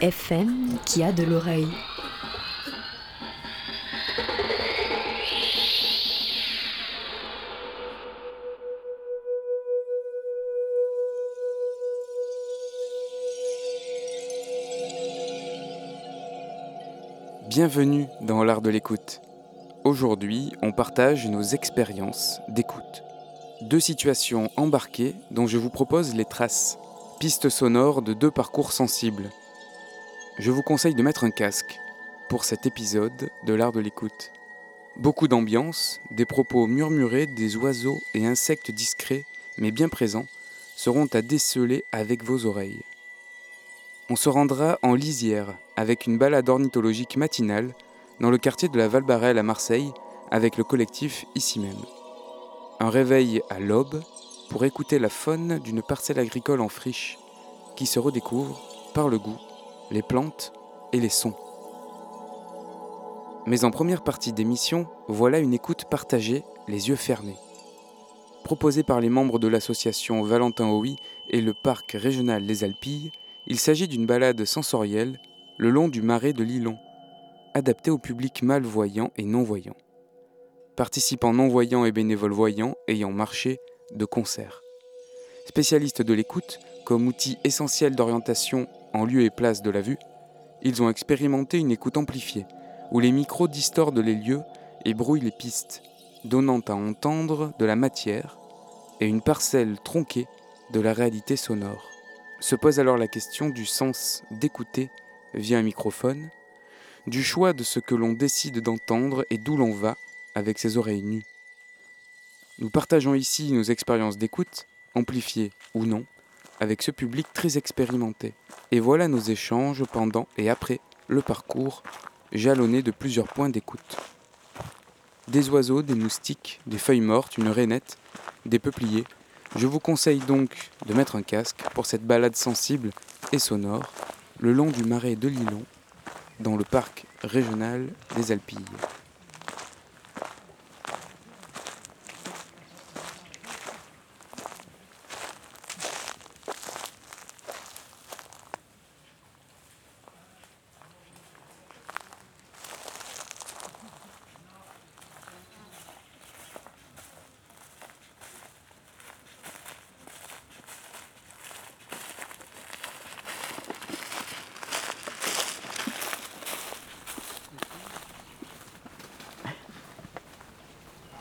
FM qui a de l'oreille. Bienvenue dans l'art de l'écoute. Aujourd'hui, on partage nos expériences d'écoute. Deux situations embarquées dont je vous propose les traces, pistes sonores de deux parcours sensibles. Je vous conseille de mettre un casque pour cet épisode de l'art de l'écoute. Beaucoup d'ambiance, des propos murmurés des oiseaux et insectes discrets mais bien présents seront à déceler avec vos oreilles. On se rendra en lisière avec une balade ornithologique matinale dans le quartier de la Valbarelle à Marseille avec le collectif ici même. Un réveil à l'aube pour écouter la faune d'une parcelle agricole en friche qui se redécouvre par le goût, les plantes et les sons. Mais en première partie d'émission, voilà une écoute partagée, les yeux fermés. Proposée par les membres de l'association Valentin Houi et le parc régional Les Alpilles, il s'agit d'une balade sensorielle le long du marais de Lilon, adaptée au public malvoyant et non-voyant. Participants non-voyants et bénévoles voyants ayant marché de concert. Spécialistes de l'écoute, comme outil essentiel d'orientation en lieu et place de la vue, ils ont expérimenté une écoute amplifiée, où les micros distordent les lieux et brouillent les pistes, donnant à entendre de la matière et une parcelle tronquée de la réalité sonore. Se pose alors la question du sens d'écouter via un microphone, du choix de ce que l'on décide d'entendre et d'où l'on va avec ses oreilles nues. Nous partageons ici nos expériences d'écoute, amplifiées ou non, avec ce public très expérimenté. Et voilà nos échanges pendant et après le parcours, jalonné de plusieurs points d'écoute. Des oiseaux, des moustiques, des feuilles mortes, une rainette, des peupliers. Je vous conseille donc de mettre un casque pour cette balade sensible et sonore le long du marais de Lilon, dans le parc régional des Alpilles.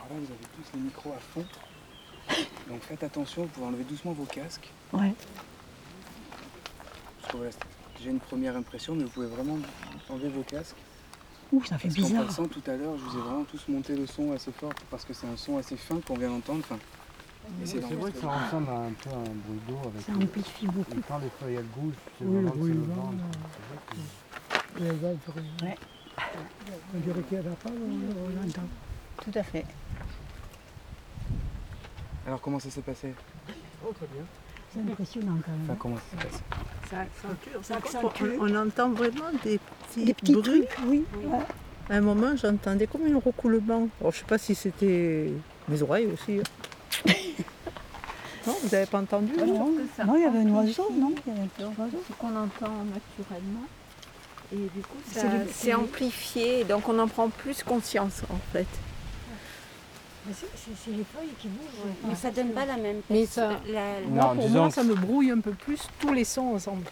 Alors là, vous avez tous les micros à fond. Donc faites attention, vous pouvez enlever doucement vos casques. Ouais. Parce que voilà, c'est déjà une première impression, mais vous pouvez vraiment enlever vos casques. Ouh, ça fait Parce bizarre. passant tout à l'heure, je vous ai vraiment tous monté le son assez fort parce que c'est un son assez fin qu'on vient d'entendre. Enfin, C'est vrai que ça ressemble à un peu à un bruit d'eau avec Ça amplifie beaucoup. et quand les feuilles elles bougent, c'est Oui, le vraiment vent. C'est vrai que- Ouais. On dirait qu'il y a la parole, on l'entend. Tout à fait. Alors comment ça s'est passé? Oh, très bien. C'est impressionnant quand Enfin même. comment ça s'est passé? Ça accentue. Ça accentue. On, on entend vraiment des petits, Des petits bruits. trucs, oui. ouais. À un moment, j'entendais comme un roucoulement. Alors, je sais pas si c'était mes oreilles aussi. hein. non, vous n'avez pas entendu Ah vous non, non, il y avait un oiseau, non? Il y avait un petit Donc, oiseau. ce qu'on entend naturellement. Et du coup, c'est amplifié, donc on en prend plus conscience en fait. Mais c'est- les feuilles qui bougent. Mais ça donne pas la même Mais texte- ça- la- Non, pour moi, que- ça me brouille un peu plus tous les sons ensemble.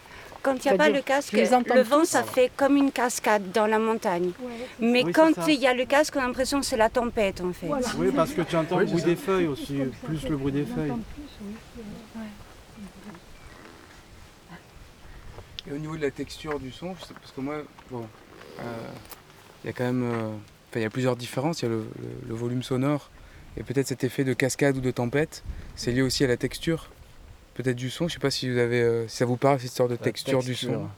Quand il n'y a pas le casque, le vent, tous. ça fait comme une cascade dans la montagne. Mais Oui, quand il y a le casque, on a l'impression que c'est la tempête en fait. Voilà. Oui, parce que tu entends le bruit des feuilles aussi, plus le bruit des feuilles. Et au niveau de la texture du son, je sais- parce que moi, bon, euh, il y a quand même, euh, enfin, il y a plusieurs différences. Il y a le, le- le volume sonore et peut-être cet effet de cascade ou de tempête. C'est lié aussi à la texture, peut-être du son. Je sais pas si vous avez, euh, si ça vous parle cette histoire de texture, du son.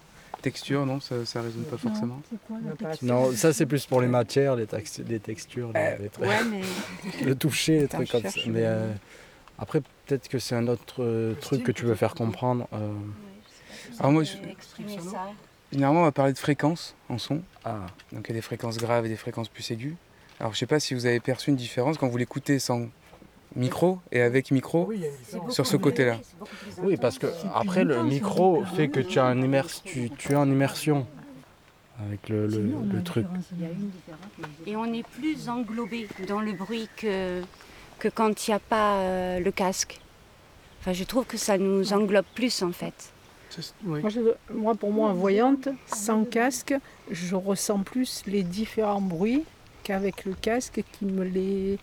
Texture, non, ça, ça résonne pas forcément. C'est quoi Pas Non, ça c'est plus pour les matières, les, tex- les textures, les- les trucs. Ouais, mais le toucher, les trucs comme ça. Mais euh, après, peut-être que c'est un autre euh, truc que tu veux faire comprendre. euh, Alors moi, je- généralement, on va parler de fréquences en son. Ah, Donc il y a des fréquences graves et des fréquences plus aiguës. Alors je sais pas si vous avez perçu une différence quand vous l'écoutez sans micro et avec micro sur ce côté-là. oui, parce que après le micro fait que tu, as un immers tu, en immersion avec le, le- Sinon, on a le une truc. une Et on est plus englobé dans le bruit que, que quand il n'y a pas euh, le casque. Enfin, je trouve que ça nous englobe plus en fait. Moi, je- moi, pour moi, voyante, sans casque, je ressens plus les différents bruits qu'avec le casque qui me les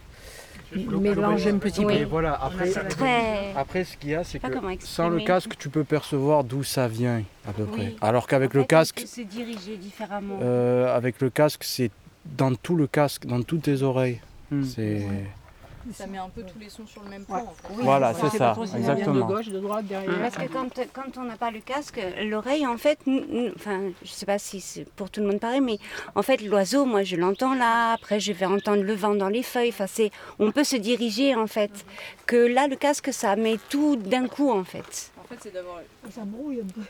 mélange un petit Oui. Peu. voilà, après, C'est très. après ce qu'il y a, c'est que sans le casque, tu peux percevoir d'où ça vient à peu près. Oui. Alors qu'avec le fait, casque, se diriger différemment. euh, avec le casque, c'est dans tout le casque, dans toutes tes oreilles. Hmm. C'est Ça met un peu tous les sons sur le même plan. en fait. Oui, voilà, c'est ça. vient de exactement. gauche, de droite, derrière. Parce que quand, quand on n'a pas le casque, l'oreille, en fait, enfin, je sais pas si c'est pour tout le monde pareil, mais en fait, l'oiseau, moi, je l'entends là. Après, je vais entendre le vent dans les feuilles. Enfin, c'est, on peut se diriger, en fait. Que là, le casque, ça met tout d'un coup, en fait. En fait, c'est d'avoir Ça brouille un peu.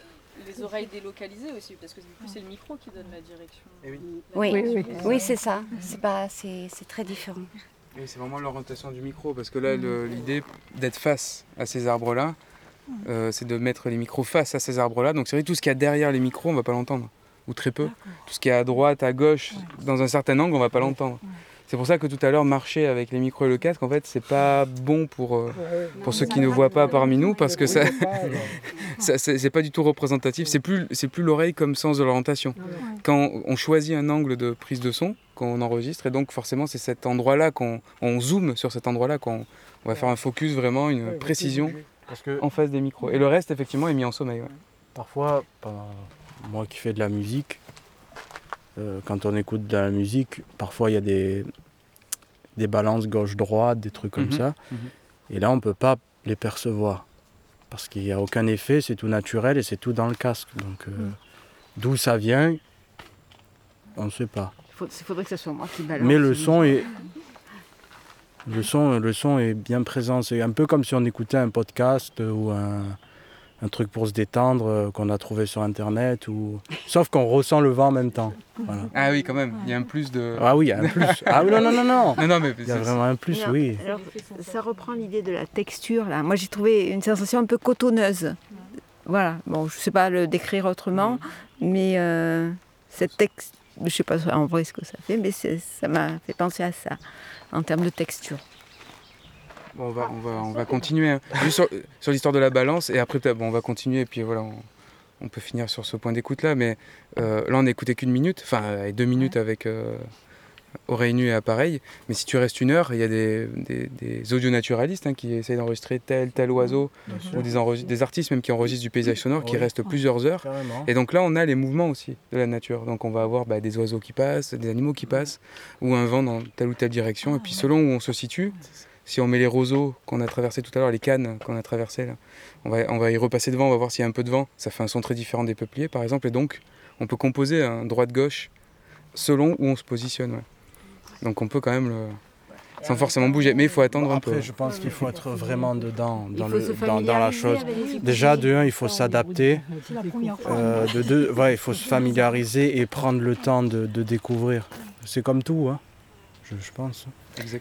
les oreilles délocalisées aussi, parce que du coup, c'est le micro qui donne la direction. Oui, Oui, oui. oui, c'est ça. C'est pas, c'est, c'est très différent. Oui, c'est vraiment l'orientation du micro, parce que là, le- l'idée d'être face à ces arbres-là, euh, c'est de mettre les micros face à ces arbres-là. Donc c'est vrai que tout ce qu'il y a derrière les micros, on va pas l'entendre, ou très peu. Tout ce qui est à droite, à gauche, dans un certain angle, on va pas l'entendre. C'est pour ça que tout à l'heure, marcher avec les micros et le casque, en fait, c'est pas bon pour, euh, pour ceux qui ne voient pas parmi nous, parce que ça, ça c'est pas du tout représentatif. C'est plus, c'est plus l'oreille comme sens de l'orientation. Quand on choisit un angle de prise de son, qu'on enregistre, et donc forcément c'est cet endroit-là qu'on on zoome sur cet endroit-là, qu'on on va faire un focus vraiment, une précision Parce que en face des micros. Et le reste effectivement est mis en sommeil. ouais. Parfois, moi qui fais de la musique, euh, quand on écoute de la musique, parfois il y a des, des balances gauche-droite, des trucs comme Mhm, ça. mhm. Et là, on ne peut pas les percevoir. Parce qu'il n'y a aucun effet, c'est tout naturel et c'est tout dans le casque. Donc, euh, d'où ça vient, on ne sait pas. il faudrait que ce soit moi qui balance. Mais le son est. Le son, le son est bien présent. C'est un peu comme si on écoutait un podcast ou un, un truc pour se détendre euh, qu'on a trouvé sur internet. Ou... Sauf qu'on ressent le vent en même temps. Voilà. Ah oui, quand même, il y a un plus de. Ah oui, il y a un plus. Ah oui, non, non, non, non. Non, non, mais Il y a vraiment un plus, Non, oui. alors, ça reprend l'idée de la texture là. Moi j'ai trouvé une sensation un peu cotonneuse. Voilà. Bon, je sais pas le décrire autrement, mais euh, cette texte, je sais pas en vrai ce que ça fait, mais ça m'a fait penser à ça en termes de texture. Bon, on va, on va, on va continuer. hein. Juste sur, sur l'histoire de la balance, et après, bon, on va continuer, et puis voilà, on, on peut finir sur ce point d'écoute-là. Mais euh, là, on n'a écouté qu'une minute, enfin, deux minutes avec euh, oreille nue et appareil. Mais si tu restes une heure, il y a des, des, des audionaturalistes hein, qui essayent d'enregistrer tel, tel oiseau, ou des, artistes même qui enregistrent du paysage sonore, qui Oui. restent plusieurs heures. Carrément. Et donc là, on a les mouvements aussi de la nature. Donc on va avoir bah, des oiseaux qui passent, des animaux qui passent, ou un vent dans telle ou telle direction. Et puis selon où on se situe, si on met les roseaux qu'on a traversés tout à l'heure, les cannes qu'on a traversées, là, on, va, on va y repasser devant, on va voir s'il y a un peu de vent. Ça fait un son très différent des peupliers, par exemple. Et donc, on peut composer un droite-gauche selon où on se positionne. ouais. Donc on peut quand même le... sans forcément bouger. Mais il faut attendre un peu. Après, je pense qu'il faut être vraiment dedans, dans, le, la chose. Déjà, de un, il faut s'adapter. Euh, de deux, ouais, il faut se familiariser et prendre le temps de, de découvrir. C'est comme tout, hein, je, je pense.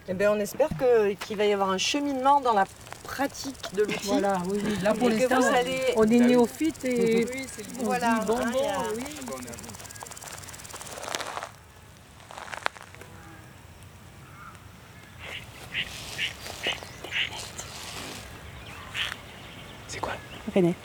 Eh bien, on espère que, qu'il va y avoir un cheminement dans la pratique de l'outil. Voilà, oui. Là, pour l'instant, allez... on est néophyte bah et oui, c'est on voilà, dit bonbon, oui. C'est quoi? Renette.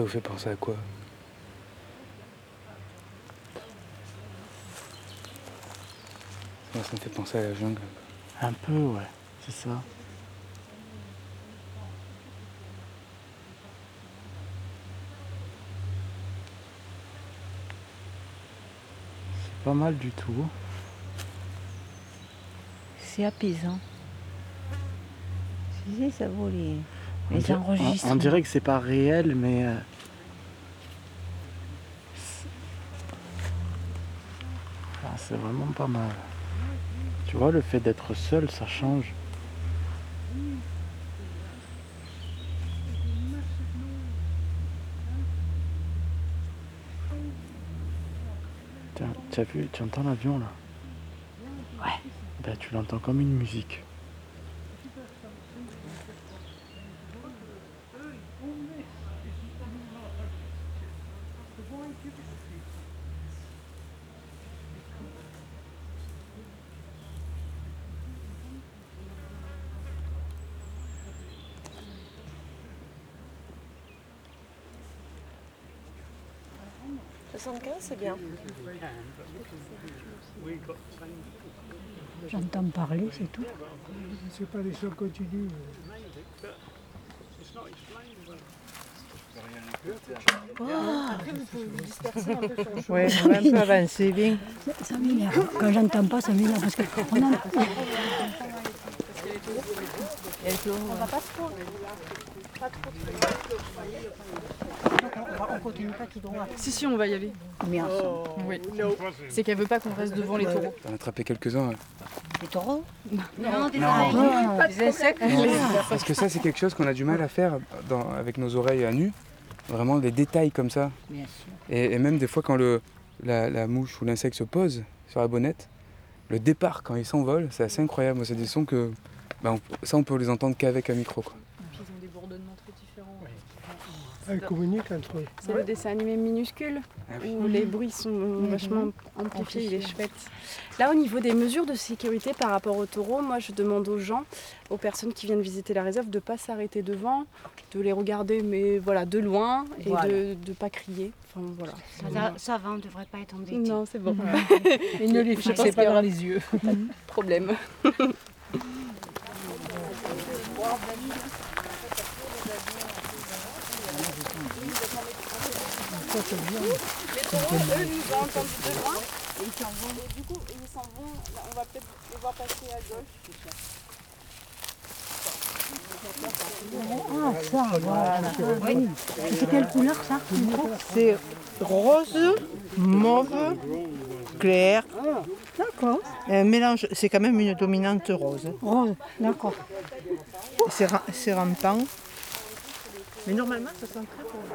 Ça vous fait penser à quoi? Ça me fait penser à la jungle. Un peu, ouais, c'est ça. C'est pas mal du tout. C'est apaisant. Sais, ça vaut les, On les dirait- on- enregistrements. On, dirait que c'est pas réel, mais. euh, c'est- Ah, c'est vraiment pas mal. Tu vois, le fait d'être seul, ça change. Tiens, tu as vu, tu entends l'avion là? Ouais. Ben, tu l'entends comme une musique. C'est bien. J'entends parler, c'est tout. C'est pas les sons continus. Après, vous pouvez vous disperser un peu sur le chemin. Ouais, on va un peu avancer, bien. Ça, m'énerve. Quand j'entends pas, ça m'énerve parce qu'on a... On va pas trop. Pas trop. On continue pas tout droit. Si, si, on va y aller. Mais Oui. C'est qu'elle veut pas qu'on reste devant les taureaux. T'en as attrapé quelques-uns. Les taureaux Non, des Non. Des insectes. Parce que ça, c'est quelque chose qu'on a du mal à faire dans- avec nos oreilles à nu. Vraiment des détails comme ça. Bien sûr. Et, et même des fois, quand le, la, la mouche ou l'insecte se pose sur la bonnette, le départ, quand il s'envole, c'est assez incroyable. Moi, C'est des sons que. ben, on- ça, on peut les entendre qu'avec un micro. Quoi. Puis ils ont des bourdonnements très différents. Elles communiquent entre eux. C'est le dessin animé minuscule où les bruits sont vachement amplifiés, il est chouette. Là, au niveau des mesures de sécurité par rapport aux taureaux, moi je demande aux gens, aux personnes qui viennent visiter la réserve, de ne pas s'arrêter devant, de les regarder, mais voilà, de loin et Voilà. de ne pas crier. Enfin, voilà. Ça, ça va, on ne devrait pas être embêté. Non, c'est bon. Et ne les fixez pas dans les yeux. pas de problème. Les taureaux, eux, nous ont entendus de loin et ils s'en vont. Et du coup, ils s'en vont, là, on va peut-être les voir passer à gauche. Ah, ça, voilà. Oui. Et c'est quelle couleur, ça C'est rose, mauve, clair. D'accord. Un mélange, c'est quand même une dominante rose. Rose, d'accord. C'est c'est rampant. Mais normalement, ça sent très bon.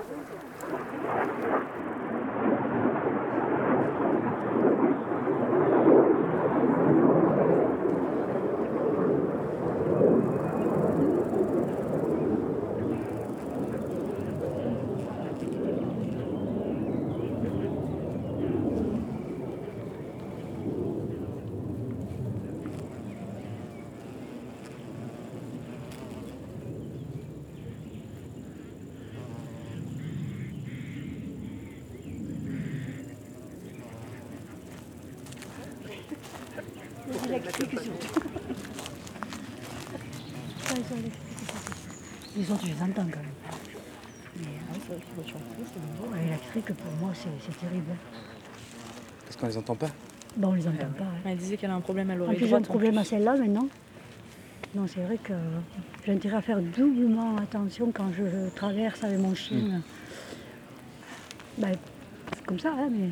C'est terrible. Parce qu'on les entend pas. Bon, on les entend pas. hein. Elle disait qu'elle a un problème à En l'oreille plus, j'ai un problème à celle-là maintenant. Non, c'est vrai que j'ai intérêt à faire doublement attention quand je traverse avec mon chien. Ben, c'est comme ça, hein, mais.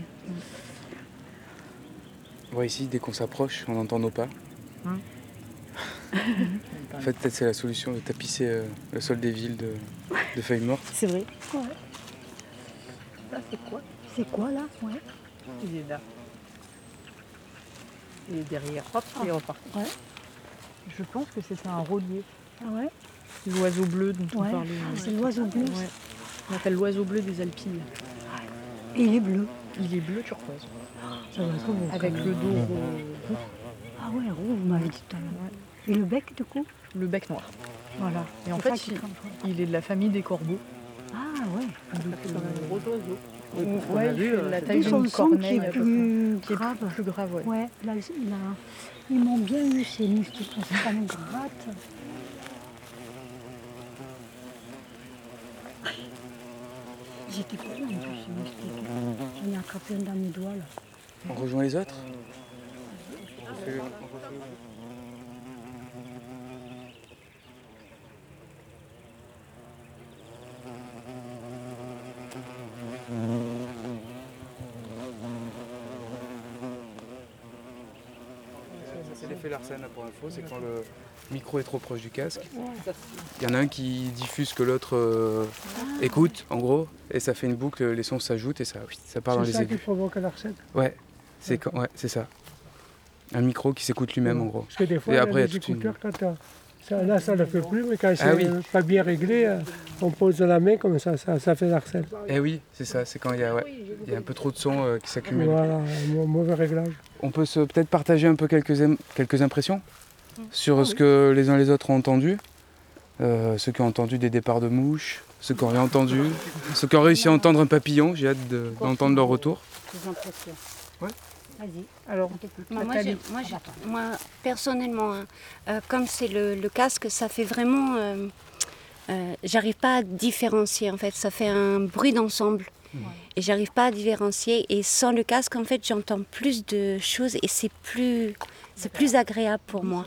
On voit ici, dès qu'on s'approche, on entend nos pas. Hein en fait, peut-être c'est la solution de tapisser euh, le sol des villes de, de feuilles mortes. C'est vrai. Ouais. Ça, c'est quoi? C'est quoi là ouais. Il est là. Il est derrière. Hop, il est reparti. Ouais. Je pense que c'est un rôlier. Ah ouais L'oiseau bleu dont on parlait. Ah, c'est l'oiseau bleu. Ouais. On appelle l'oiseau bleu des Alpilles. Et il est bleu. Il est bleu turquoise. Ça doit être beau. Avec le dos ro- Ah ouais, roux, vous m'avez dit tout à l'heure. Et le bec, du coup le bec noir. Voilà. Et en fait, il, est de la famille des corbeaux. Ah ouais. C'est un gros oiseau. Ouais, on a il vu, fait euh, la taille d'une qui corneille. est plus. Qui est grave. plus, plus grave, ouais. Ouais, là, a- ils m'ont bien eu ces moustiques, parce que ça me gratte. J'étais pas là en plus, ces moustiques. J'en ai attrapé un dans mes doigts là. On rejoint les autres? C'est l'effet Larsen pour info, c'est quand le micro est trop proche du casque. Il y en a un qui diffuse que l'autre euh, écoute, en gros, et ça fait une boucle, les sons s'ajoutent et ça, ça part dans C'est les ça qui aigus. provoque l'arsène. Ouais, c'est quand- ouais, c'est ça. Un micro qui s'écoute lui-même en gros. Parce que des fois, Et il y a après, il y a des une- écouteurs, quand euh, ça, là, ça ne le fait plus, mais quand c'est Ah oui. euh, pas bien réglé, euh, on pose la main comme ça, ça, ça fait l'arsène. Eh oui, c'est ça, c'est quand il y a, ouais, il y a un peu trop de son euh, qui s'accumule. Voilà, mauvais réglage. On peut se- peut-être partager un peu quelques, quelques impressions sur Ah ce que les uns les autres ont entendu. Euh, ceux qui ont entendu des départs de mouches, ceux qui ont rien entendu, ceux qui ont réussi à entendre un papillon, j'ai hâte de- d'entendre leur retour. Tes impressions. Ouais. Vas-y. Alors, Moi, moi, j'ai- moi, personnellement, hein, euh, comme c'est le, le casque, ça fait vraiment. euh, euh, j'arrive pas à différencier en fait. Ça fait un bruit d'ensemble. Et j'arrive pas à différencier. Et sans le casque, en fait, j'entends plus de choses et c'est plus, c'est plus agréable pour moi,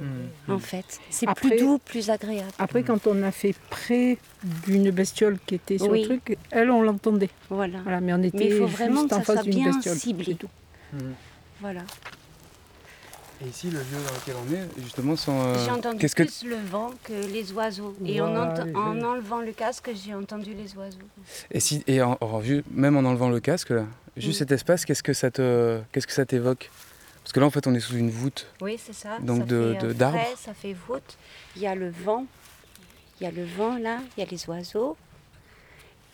en fait. C'est plus Après- doux, plus agréable. Après, quand on a fait près d'une bestiole qui était sur Oui. le truc, elle, on l'entendait. Voilà. Voilà, mais on était Mais il faut vraiment juste que en ça face soit d'une bien bestiole. ciblé. tout. Voilà. Et ici, le lieu dans lequel on est, justement, sont. euh, J'ai entendu que plus le vent que les oiseaux. Et en, en enlevant le casque, j'ai entendu les oiseaux. Et si et en- même en enlevant le casque là, juste Mm. cet espace, qu'est-ce que ça te qu'est-ce que ça t'évoque? Parce que là en fait on est sous une voûte. Oui, c'est ça. Donc ça de- fait, de- euh, d'arbres. frais, Ça fait voûte. Il y a le vent. Il y a le vent là, il y a les oiseaux.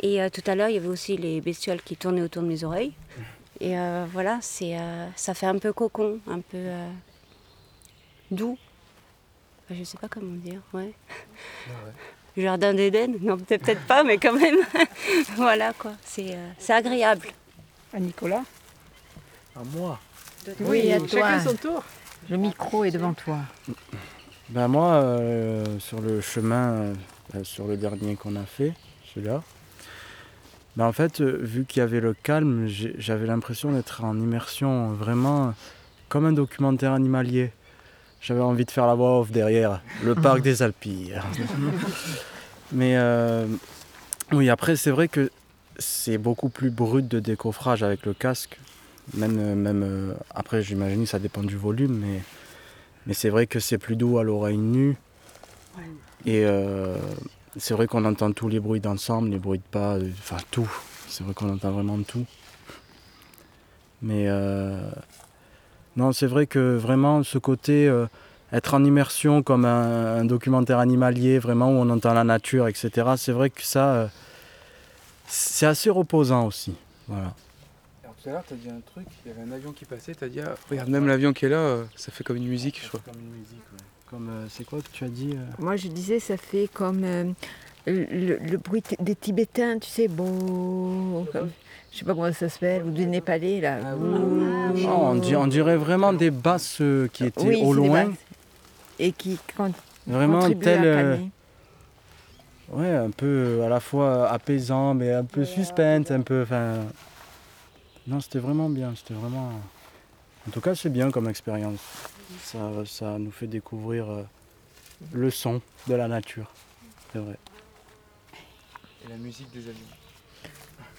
Et euh, tout à l'heure, il y avait aussi les bestioles qui tournaient autour de mes oreilles. Et euh, voilà, c'est, euh, ça fait un peu cocon, un peu euh, doux. Enfin, je sais pas comment dire, ouais. Jardin d'Éden? Non, peut-être peut-être pas, mais quand même. voilà quoi, c'est, euh, c'est agréable. À Nicolas? À moi Oui, à chacun toi. son tour. Le micro est devant toi. Ben moi, euh, sur le chemin, sur le dernier qu'on a fait, celui-là, ben en fait, euh, vu qu'il y avait le calme, j'avais l'impression d'être en immersion vraiment comme un documentaire animalier. J'avais envie de faire la voix off derrière, le parc des Alpilles. Mais euh, oui, après, c'est vrai que c'est beaucoup plus brut de décoffrage avec le casque. Même, euh, même euh, après, j'imagine que ça dépend du volume, mais, mais c'est vrai que c'est plus doux à l'oreille nue. Et euh, c'est vrai qu'on entend tous les bruits d'ensemble, les bruits de pas, enfin tout. C'est vrai qu'on entend vraiment tout. Mais euh, non, c'est vrai que vraiment ce côté euh, être en immersion comme un, un documentaire animalier, vraiment où on entend la nature, etc. C'est vrai que ça, euh, c'est assez reposant aussi. Voilà. Alors tout à l'heure, tu as dit un truc, il y avait un avion qui passait, tu as dit, ah, regarde, même l'avion qui est là, euh, ça fait comme une musique, je crois. Comme une musique, Comme, euh, c'est quoi que tu as dit euh Moi, je disais, ça fait comme euh, le, bruit des Tibétains, tu sais, bon, comme- je sais pas comment ça s'appelle, ou des Népalais là. Oh, on, di- on dirait vraiment des basses qui étaient Oui, au loin. Et qui con- Vraiment tel. ouais, un peu à la fois apaisant, mais un peu suspense, un peu. Enfin. Non, c'était vraiment bien. C'était vraiment. En tout cas, c'est bien comme expérience. Ça, ça nous fait découvrir euh, le son de la nature. C'est vrai. Et la musique des avions.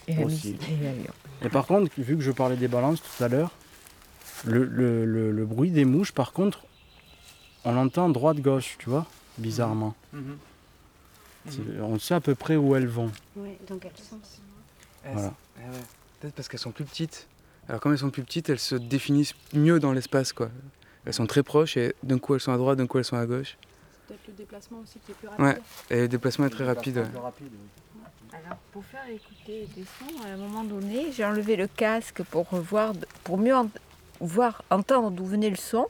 Et la Aussi. musique des avions. Et par contre, vu que je parlais des balances tout à l'heure, le, le- le- le bruit des mouches, par contre, on l'entend droite-gauche, tu vois, bizarrement. Mhm. C'est- On sait à peu près où elles vont. Ouais, dans quel sens? Voilà. ouais. Peut-être parce qu'elles sont plus petites. Alors comme elles sont plus petites, elles se définissent mieux dans l'espace quoi. Elles sont très proches et d'un coup elles sont à droite, d'un coup elles sont à gauche. Peut-être le déplacement aussi qui est plus rapide. Ouais. Et le déplacement est très rapide. ouais. Alors, pour faire écouter des sons, à un moment donné, j'ai enlevé le casque pour voir, pour mieux en- voir, entendre d'où venait le son.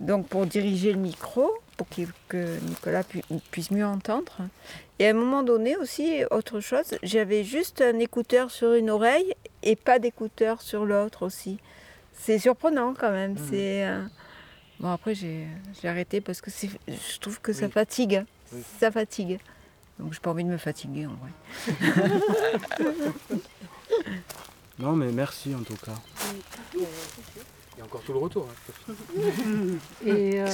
Donc, pour diriger le micro, pour que Nicolas pu- puisse mieux entendre. Et à un moment donné aussi, autre chose, j'avais juste un écouteur sur une oreille et pas d'écouteur sur l'autre aussi. C'est surprenant quand même. C'est euh, bon après j'ai j'ai arrêté parce que c'est- je trouve que ça fatigue. Oui. Ça fatigue. Donc j'ai pas envie de me fatiguer en vrai. Non, mais merci en tout cas. Il y a encore tout le retour. hein. Et euh,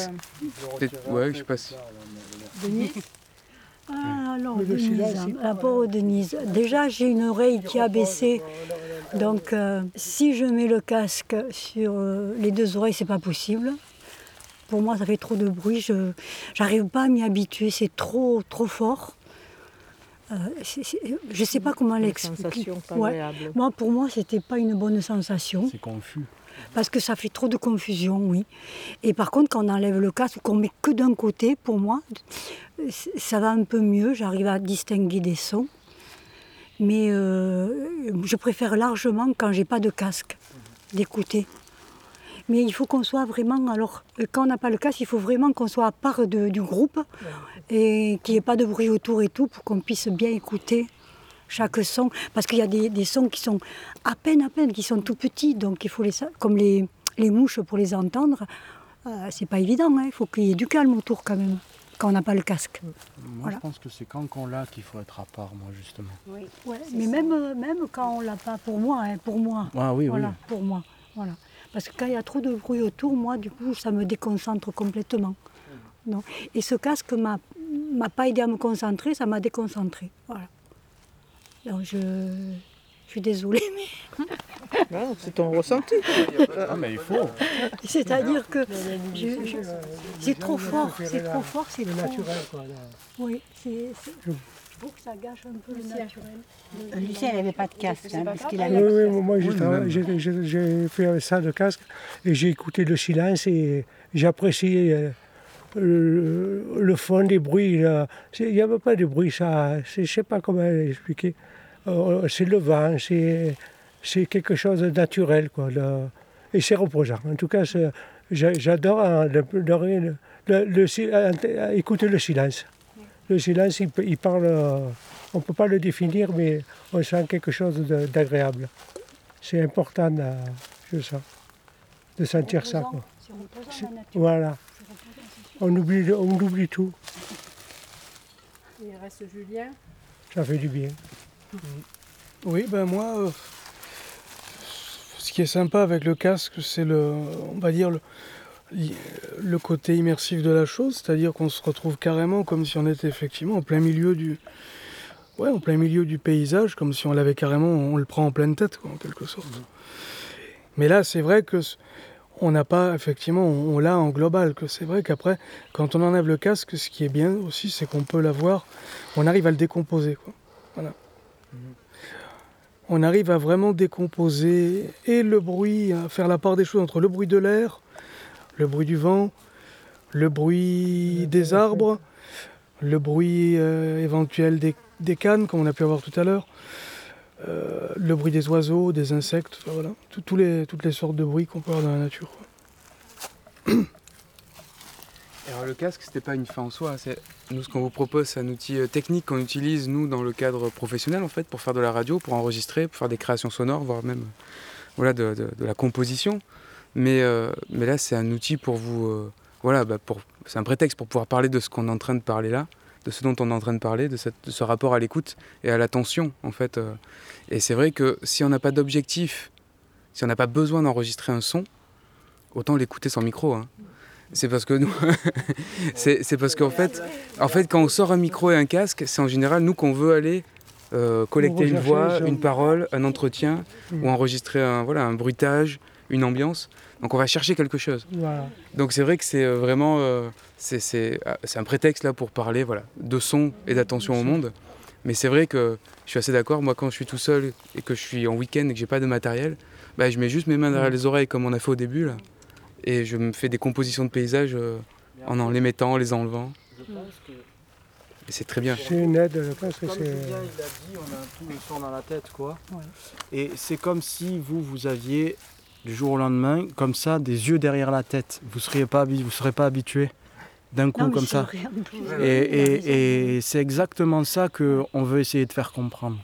ouais, je sais pas si- Denise Ah, alors, Denise, il- la pauvre Denise. Déjà, j'ai une oreille qui a baissé. Donc, euh, si je mets le casque sur euh, les deux oreilles, c'est pas possible. Pour moi, ça fait trop de bruit. Je n'arrive pas à m'y habituer. C'est trop, trop fort. Euh, je ne sais pas comment Une l'expliquer. sensation pas Ouais. Moi, pour moi, c'était pas une bonne sensation C'est confus. Parce que ça fait trop de confusion, oui. Et par contre, quand on enlève le casque ou qu'on met que d'un côté, pour moi, ça va un peu mieux. J'arrive à distinguer des sons. Mais euh, je préfère largement quand j'ai pas de casque d'écouter. Mais il faut qu'on soit vraiment. Alors, quand on n'a pas le casque, il faut vraiment qu'on soit à part de- du groupe et qu'il n'y ait pas de bruit autour et tout pour qu'on puisse bien écouter chaque son. Parce qu'il y a des, des sons qui sont à peine, à peine, qui sont tout petits. Donc, il faut les. Comme les, les mouches pour les entendre, euh, c'est pas évident. hein. Il faut qu'il y ait du calme autour quand même, quand on n'a pas le casque. Moi, Voilà. je pense que c'est quand qu'on l'a qu'il faut être à part, moi, justement. Oui. Ouais, mais même, euh, même quand on l'a pas, pour moi, hein, pour moi. Ah oui, voilà, oui. pour moi. Voilà. Parce que quand il y a trop de bruit autour, moi, du coup, ça me déconcentre complètement. Non. Et ce casque m'a m'a pas aidé à me concentrer, ça m'a déconcentré. Voilà. Donc je, je suis désolée, mais Non, c'est ton ressenti. Ah, mais il faut. c'est-à-dire que je- je- c'est trop fort, c'est trop fort, c'est Le trop. naturel, quoi. là. Oui, c'est. c'est- Je trouve que ça gâche un peu le naturel. Lucien n'avait pas de casque, hein, parce qu'il Oui, avait. oui, moi j'ai fait ça de casque et j'ai écouté le silence et j'ai apprécié euh, le, le fond des bruits. là. C'est- Il n'y avait pas de bruit, ça. c'est- Je ne sais pas comment expliquer. Euh, c'est le vent, c'est c'est quelque chose de naturel. Quoi, et c'est reposant. En tout cas, j'adore hein, le- euh, écouter le silence. Le silence, il, parle, on ne peut pas le définir, mais on sent quelque chose d'agréable. C'est important, euh, je sens, de sentir ça. quoi. Reposant. Voilà, on oublie, on oublie tout, Il reste Julien. ça fait du bien. Oui, ben moi, euh, ce qui est sympa avec le casque, c'est le, on va dire le, le côté immersif de la chose, c'est-à-dire qu'on se retrouve carrément comme si on était effectivement en plein milieu du, ouais, en plein milieu du paysage, comme si on l'avait carrément, on le prend en pleine tête, quoi, en quelque sorte. Mais là, c'est vrai que on n'a pas, effectivement, on, on l'a en global, que c'est vrai qu'après, quand on enlève le casque, ce qui est bien aussi, c'est qu'on peut l'avoir, on arrive à le décomposer, quoi. Voilà on arrive à vraiment décomposer et le bruit, à faire la part des choses entre le bruit de l'air, le bruit du vent, le bruit des arbres, le bruit euh, éventuel des, des cannes, comme on a pu avoir tout à l'heure, euh, le bruit des oiseaux, des insectes, voilà, Tout- tous les, toutes les sortes de bruits qu'on peut avoir dans la nature. alors le casque, c'était pas une fin en soi. Nous ce qu'on vous propose, c'est un outil euh, technique qu'on utilise nous dans le cadre professionnel en fait pour faire de la radio, pour enregistrer, pour faire des créations sonores, voire même voilà de, la composition. Mais, euh, mais là, c'est un outil pour vous, euh, voilà, bah, c'est un prétexte pour pouvoir parler de ce qu'on est en train de parler là, de ce dont on est en train de parler, de, ce rapport à l'écoute et à l'attention en fait. euh. Et c'est vrai que si on n'a pas d'objectif, si on n'a pas besoin d'enregistrer un son, autant l'écouter sans micro. hein. C'est parce que nous, c'est parce qu'en fait, en fait, quand on sort un micro et un casque, c'est en général nous qu'on veut aller euh, collecter une voix, une parole, un entretien, Mm. ou enregistrer un voilà un bruitage, une ambiance. Donc on va chercher quelque chose. Voilà. Donc c'est vrai que c'est euh, vraiment euh, c'est c'est c'est un prétexte là pour parler voilà de son et d'attention au monde. Mais c'est vrai que je suis assez d'accord. Moi, quand je suis tout seul et que je suis en week-end et que j'ai pas de matériel, bah, je mets juste mes mains derrière les oreilles comme on a fait au début là, et je me fais des compositions de paysages euh, en en les mettant, en les enlevant. Et c'est très bien. C'est une aide, le casque, Comme c'est. Julien il l'a dit, on a tout le son dans la tête, quoi. Et c'est comme si vous, vous aviez du jour au lendemain, comme ça, des yeux derrière la tête. Vous seriez pas, vous serez pas habitué d'un coup Non, comme ça. a et- et c'est exactement ça que on veut essayer de faire comprendre.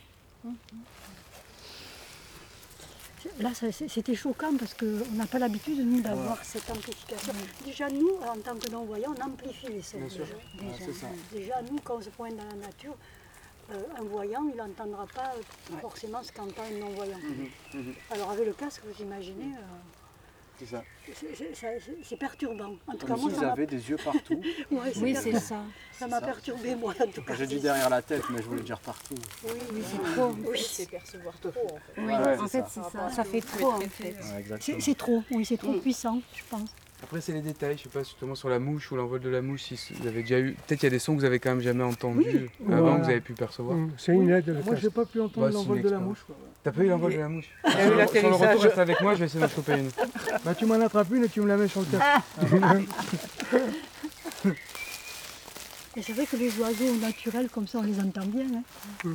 Là, c'était choquant parce qu'on n'a pas l'habitude, nous, d'avoir cette amplification. Déjà, nous, en tant que non-voyants, on amplifie les sons. Déjà, Déjà, c'est ça. Déjà, nous, quand on se pointe dans la nature, euh, un voyant, il n'entendra pas forcément ce qu'entend un non-voyant. Alors, avec le casque, vous imaginez, euh, C'est ça. perturbant. En tout Comme cas, moi, avaient des yeux partout. Ouais, Oui, c'est ça. Ça m'a perturbé, moi, en tout cas. J'ai dit derrière la tête, mais je voulais dire partout. Oui, oui, c'est trop. Oui, C'est percevoir trop en fait. Oui, Ouais, en fait, ça. c'est ça. Ça fait trop, en fait. C'est c'est trop, oui, c'est trop puissant, je pense. Après, c'est les détails. Je sais pas justement sur la mouche ou l'envol de la mouche. Si vous avez déjà eu, peut-être qu'il y a des sons que vous avez quand même jamais entendus avant Voilà. que vous avez pu percevoir. Mm, C'est une aide, le Moi, j'ai pas pu entendre Bah, l'envol de la mouche. T'as pas eu l'envol de la mouche Il y a eu Sur le- Sur le retour, reste avec moi. Je vais essayer d'en choper une. Bah, tu m'en attrapes une et tu me la mets sur le casque. Et c'est vrai que les oiseaux naturels, comme ça, on les entend bien. hein.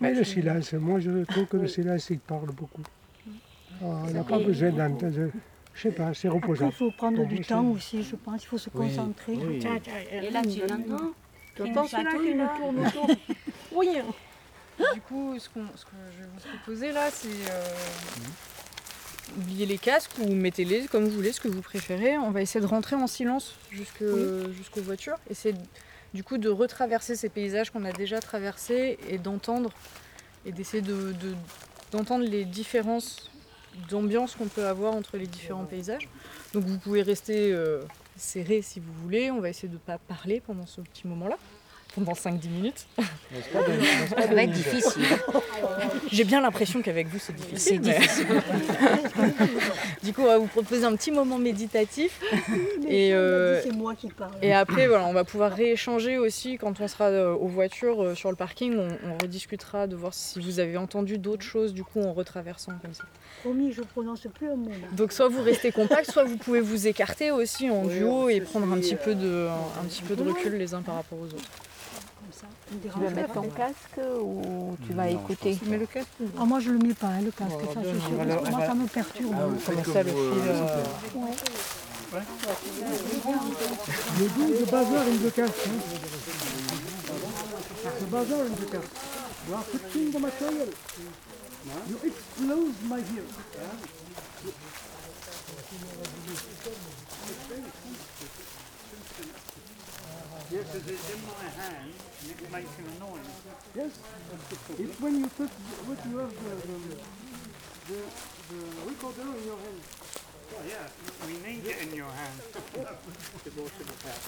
Mais le silence, moi je trouve que le silence il parle beaucoup. Ah, on n'a pas besoin d'entendre. Je sais pas, c'est Après, reposant. il faut prendre Bon, du temps aussi, je pense. Il faut se Oui, concentrer. oui. Et là, tu l'entends Tu entends celui-là qui chatouille, tourne autour Oui Du coup, ce, qu'on- ce que je vais vous proposer là, c'est. euh, oubliez les casques ou mettez-les comme vous voulez, ce que vous préférez. On va essayer de rentrer en silence jusque- jusqu'aux voitures. Essayer du coup de retraverser ces paysages qu'on a déjà traversés et d'entendre et d'essayer de- de- d'entendre les différences d'ambiance qu'on peut avoir entre les différents paysages. Donc vous pouvez rester euh, serré si vous voulez. On va essayer de ne pas parler pendant ce petit moment-là, pendant 5-10 minutes. Ça va être difficile. J'ai bien l'impression qu'avec vous c'est difficile. C'est mais- difficile. du coup, on va vous proposer un petit moment méditatif. Et, euh, moi qui parle. Et après, voilà, on va pouvoir rééchanger aussi quand on sera euh, aux voitures euh, sur le parking. On, on rediscutera de voir si vous avez entendu d'autres choses du coup en retraversant comme ça. Promis, je prononce plus un mot. là. Donc soit vous restez compact, soit vous pouvez vous écarter aussi en duo et prendre un petit peu de, un, un petit peu de recul les uns par rapport aux autres. Tu vas mettre ton casque ou tu vas écouter le casque, Ah, moi, je le mets pas, hein, le casque, Oh, ça, c'est sûr. parce le- que moi, ça me perturbe. Ah Comment ça, le vous, fil, euh, Ouais. le bazar the casque. hein. The bazar the casque. You are fixing the material. You explode my ear. Yes, it's in my hand and it's making a noise. Yes, it's when you touch what you have the, the, the, the recorder in your hand. Oh, yeah, we need it in your hand. to go to the tap.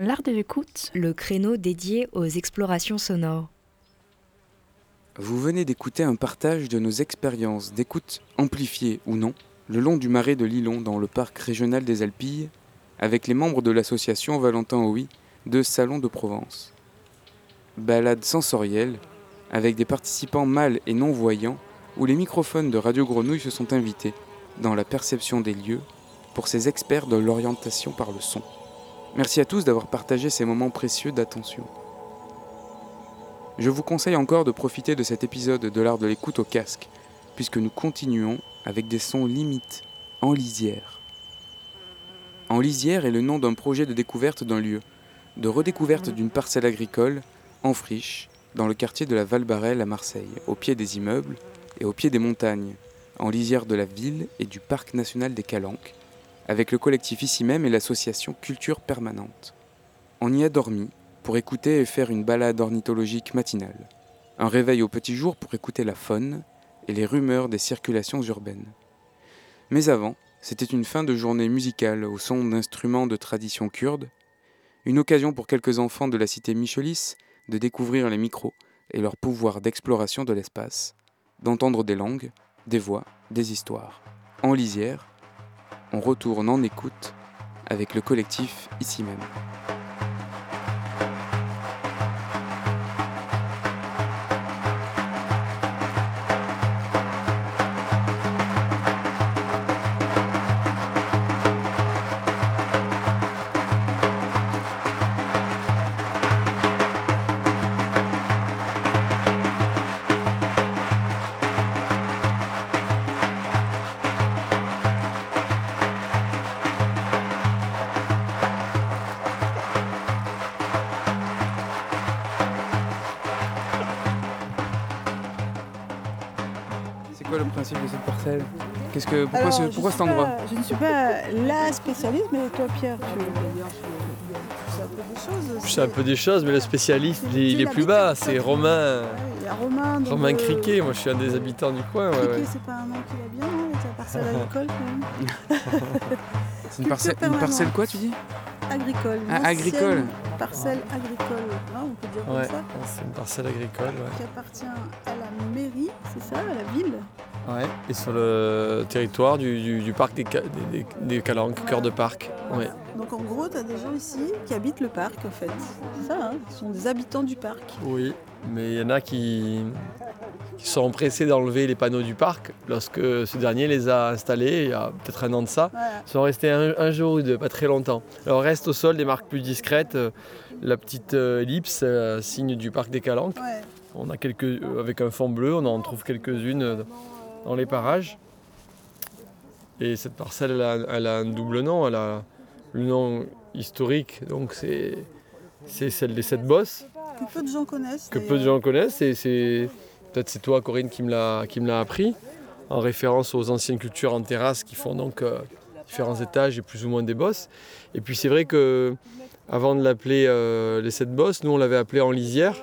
L'art de l'écoute, le créneau dédié aux explorations sonores. Vous venez d'écouter un partage de nos expériences d'écoute amplifiées ou non le long du marais de Lilon dans le parc régional des Alpilles avec les membres de l'association Valentin Oui de Salon de Provence. Balade sensorielle avec des participants mâles et non-voyants où les microphones de Radio Grenouille se sont invités dans la perception des lieux pour ces experts de l'orientation par le son. Merci à tous d'avoir partagé ces moments précieux d'attention. Je vous conseille encore de profiter de cet épisode de l'art de l'écoute au casque, puisque nous continuons avec des sons limites, en lisière. En lisière est le nom d'un projet de découverte d'un lieu, de redécouverte d'une parcelle agricole, en friche, dans le quartier de la Val-Barrel à Marseille, au pied des immeubles et au pied des montagnes, en lisière de la ville et du parc national des Calanques, avec le collectif ici même et l'association Culture Permanente. On y a dormi pour écouter et faire une balade ornithologique matinale, un réveil au petit jour pour écouter la faune et les rumeurs des circulations urbaines. Mais avant, c'était une fin de journée musicale au son d'instruments de tradition kurde, une occasion pour quelques enfants de la cité Michelis de découvrir les micros et leur pouvoir d'exploration de l'espace, d'entendre des langues, des voix, des histoires. En lisière, on retourne en écoute avec le collectif ici même. Pourquoi, Alors, ce- je pourquoi suis cet endroit pas- Je ne suis pas la spécialiste, mais toi, Pierre, tu tu sais un peu des choses. Je sais un peu des choses, mais le spécialiste, il, est- il est l'habites, plus bas. C'est Romain, Il y a Romain. donc, Romain euh, Criquet. Moi, je suis un des habitants du coin. Criquet, ouais. c'est pas un nom qu'il a bien, non, avec la parcelle agricole, quand même. C'est une, parcelle- une parcelle quoi tu dis? Agricole. une Ah, agricole. Parcelle agricole, hein, on peut dire Ouais, comme ça. c'est une parcelle agricole. ouais. Qui appartient à la mairie, c'est ça, à la ville? Ouais, et sur le territoire du, du- du parc des, Ca- des, des- des Calanques, cœur de parc. Ouais. Donc en gros, tu as des gens ici qui habitent le parc, en fait. C'est ça, hein ce sont des habitants du parc. Oui, mais il y en a qui, qui sont empressés d'enlever les panneaux du parc lorsque ce dernier les a installés il y a peut-être un an de ça. Voilà. Ils sont restés un, un jour ou deux, pas très longtemps. Alors reste au sol des marques plus discrètes, la petite euh, ellipse, euh, signe du parc des Calanques. Ouais. On a quelques, euh, avec un fond bleu, on en trouve quelques-unes dans les parages. Et cette parcelle, elle a, elle a un double nom. Elle a le nom historique, donc c'est c'est celle des sept bosses Que peu de gens connaissent. que peu de gens connaissent et c'est peut-être c'est toi Corinne qui me l'a qui me l'a appris en référence aux anciennes cultures en terrasse qui font donc euh, différents étages et plus ou moins des bosses et puis c'est vrai que avant de l'appeler euh, les sept bosses nous on l'avait appelé en lisière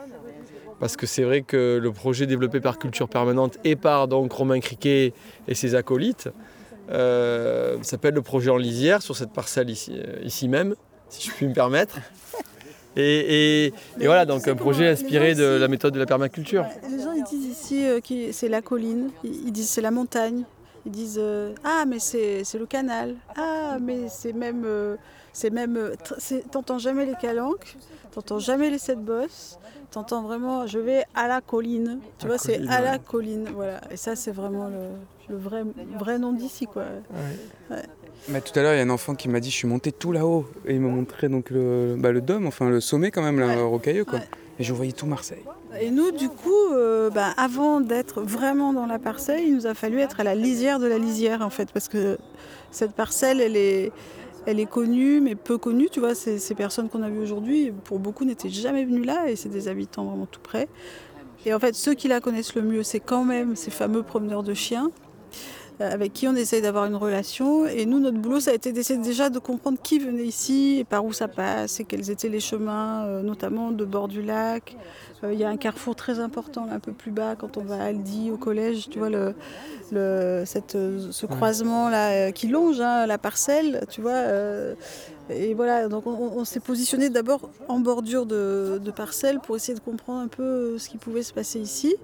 parce que c'est vrai que le projet développé par Culture Permanente et par donc Romain Criquet et ses acolytes euh, s'appelle le projet en lisière sur cette parcelle ici, euh, ici même, si je puis me permettre. Et, et- et voilà, donc un projet inspiré de la méthode de la permaculture. Les gens ils disent ici euh, que c'est la colline, ils ils disent c'est la montagne, ils disent euh, ah mais c'est le canal, ah mais c'est même euh, c'est même t'entends jamais les calanques, t'entends jamais les sept bosses, t'entends vraiment je vais à la colline, tu La vois c'est à la colline voilà et ça c'est vraiment le, le vrai vrai nom d'ici quoi. Ouais. Mais tout à l'heure, il y a un enfant qui m'a dit je suis monté tout là-haut et il m'a montré donc le, bah, le dôme, enfin le sommet quand même, là, rocailleux quoi. Et je voyais tout Marseille. Et nous, du coup, euh, ben, avant d'être vraiment dans la parcelle, il nous a fallu être à la lisière de la lisière, en fait, parce que cette parcelle, elle est, elle est connue, mais peu connue. Tu vois, ces, ces personnes qu'on a vues aujourd'hui, pour beaucoup, n'étaient jamais venues là, et c'est des habitants vraiment tout près. Et en fait, ceux qui la connaissent le mieux, c'est quand même ces fameux promeneurs de chiens avec qui on essaye d'avoir une relation. Et nous, notre boulot, ça a été d'essayer déjà de comprendre qui venait ici, et par où ça passe, et quels étaient les chemins, euh, notamment de bord du lac. Euh, Il y a un carrefour très important là, un peu plus bas quand on va à Aldi, au collège, tu vois, le, le- cette, euh, ce croisement là euh, qui longe hein, la parcelle, tu vois. euh, et voilà, donc on, on s'est positionné d'abord en bordure de, de parcelle pour essayer de comprendre un peu euh, ce qui pouvait se passer ici.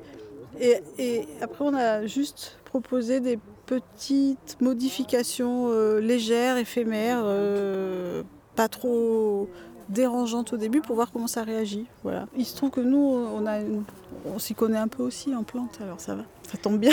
Et, et après, on a juste proposé des petites modifications euh, légères, éphémères, euh, pas trop dérangeantes au début pour voir comment ça réagit. Voilà. Il se trouve que nous, on, a une- on s'y connaît un peu aussi en plantes, alors ça va. Ça tombe bien.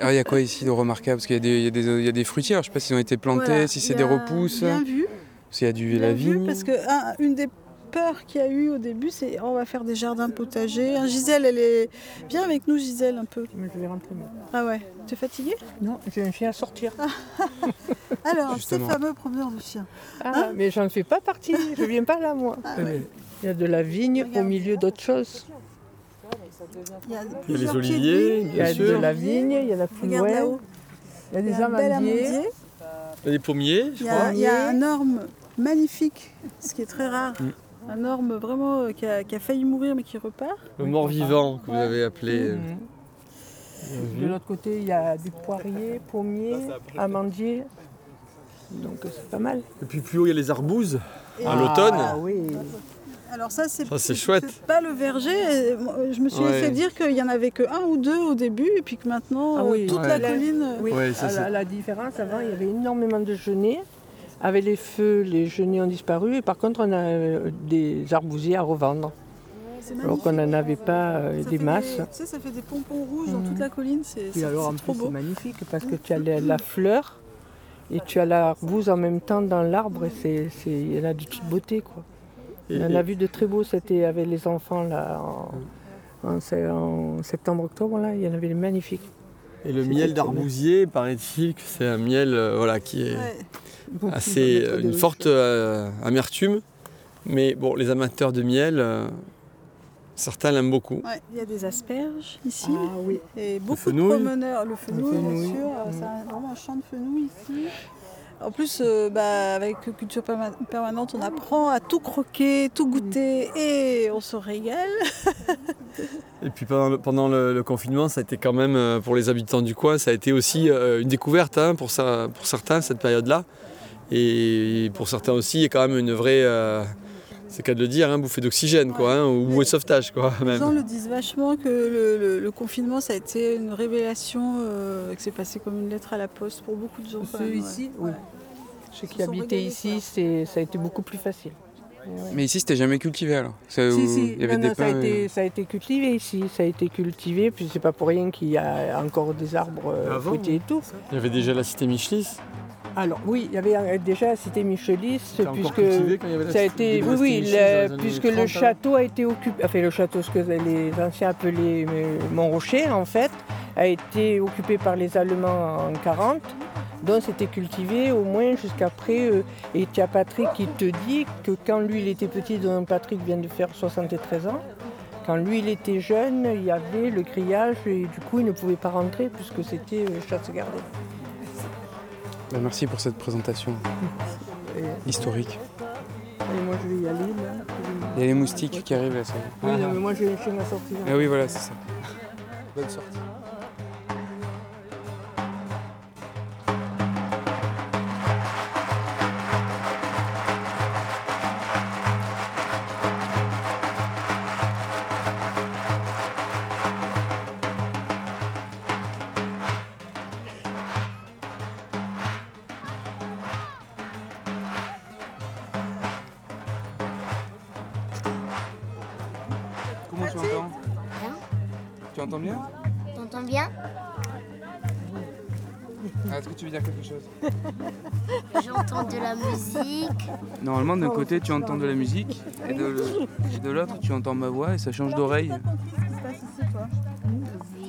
Alors il y a quoi ici de remarquable? Parce qu'il y, a des- il y y a des fruitiers, alors je sais pas s'ils ont été plantés, Voilà. si c'est des repousses. Bien vu. Parce qu'il y a du la vigne. parce que un- une des peurs qu'il y a eu au début, c'est oh, on va faire des jardins potagers. Hein, Gisèle, elle est bien avec nous, Gisèle, un peu. Je vais rentrer. Ah ouais, tu es fatiguée Non, j'ai un chien à sortir. Alors, ces fameux promeneurs de chiens. Ah, mais j'en fais pas partie. Je viens pas là, moi. Ah ouais. Il y a de la vigne au milieu d'autres choses. Il y a, Il y a les oliviers, pieds de Il y a bien de sûr. la vigne, il y a la là-haut. Il y a Il y des a amandiers. amandier. Il y a des pommiers, je crois. il y a un orme magnifique, ce qui est très rare. Mm. Un orme vraiment euh, qui a, qui a failli mourir mais qui repart. Le mort-vivant que vous avez appelé. euh, Mhm. De l'autre côté, il y a du poirier, pommier, amandier. Donc c'est pas mal. Et puis plus haut, il y a les arbouses à Ah, l'automne. oui. Alors ça, c'est Ça, c'est chouette. c'est pas le verger. Je me suis Ouais. fait dire qu'il y en avait que un ou deux au début et puis que maintenant Ah oui, euh, toute ouais. la colline. euh, Oui, Ouais, ça, à la, c'est- la différence, avant, il y avait énormément de genêts. Avec les feux, les genêts ont disparu. Et par contre, on a euh, des arbousiers à revendre. C'est Alors qu'on n'en avait pas euh, Ça des fait masses. Tu sais, ça fait des pompons rouges dans Mhm. toute la colline. C'est alors en c'est trop plus beau. c'est magnifique parce que tu as la, la fleur et tu as l'arbouze en même temps dans l'arbre et c'est, c'est, il y en a de toute beauté quoi. Et- On a vu de très beaux, c'était avec les enfants là en, en se- en septembre-octobre là, il y en avait des magnifiques. Et le C'était miel d'arbousier, paraît-il que c'est un miel euh, voilà, qui est assez euh, une forte euh, amertume. Mais bon, les amateurs de miel, euh, certains l'aiment beaucoup. Ouais, il y a des asperges ici Ah oui. et beaucoup de promeneurs. Le fenouil, bien fenouil. sûr. euh, C'est un- vraiment un champ de fenouil ici. En plus, euh, bah, avec Culture Perma- Permanente, on apprend à tout croquer, tout goûter et on se régale. Et puis pendant le, pendant le- le confinement, ça a été quand même, pour les habitants du coin, ça a été aussi euh, une découverte hein, pour, ça, pour certains, cette période-là. Et pour certains aussi, il y a quand même une vraie, euh, c'est de le dire, hein, bouffée d'oxygène, quoi, hein, ou bouée de sauvetage, quoi, Les gens le disent vachement que le, le- le confinement, ça a été une révélation, euh, que c'est passé comme une lettre à la poste pour beaucoup de gens. Ceux même, ouais. ici, oui. Ceux qui habitaient ici, ça a été beaucoup plus facile. Ouais. Mais ici, c'était jamais cultivé alors Ça, Si, où si, il y avait non, des non, ça, a été, ça a été cultivé ici, ça a été cultivé, puis c'est pas pour rien qu'il y a encore des arbres euh, Avant, fruitiers et tout. Il y avait déjà la cité Michelis. Alors oui, il y avait euh, déjà cité Michelis, puisque cultivé quand il y avait la ça a été, oui, le- puisque 30, le hein. château a été occupé, enfin le château, ce que les anciens appelaient euh, Montrocher en fait, a été occupé par les Allemands en 40. Donc c'était cultivé au moins jusqu'après. euh, et tu as Patrick qui te dit que quand lui il était petit, donc Patrick vient de faire 73 ans, quand lui il était jeune, il y avait le grillage et du coup il ne pouvait pas rentrer puisque c'était euh, chasse gardée. Bah, merci pour cette présentation Et- historique. Et moi je vais y aller là. Il y a les moustiques qui arrivent là. ça. Oui, non, mais moi je vais chez ma sortie. Ah oui, voilà, c'est ça. Bonne sortie. Veux dire quelque chose J'entends de la musique. Normalement, d'un côté, tu entends de la musique, et de, le- et de l'autre, tu entends ma voix et ça change d'oreille.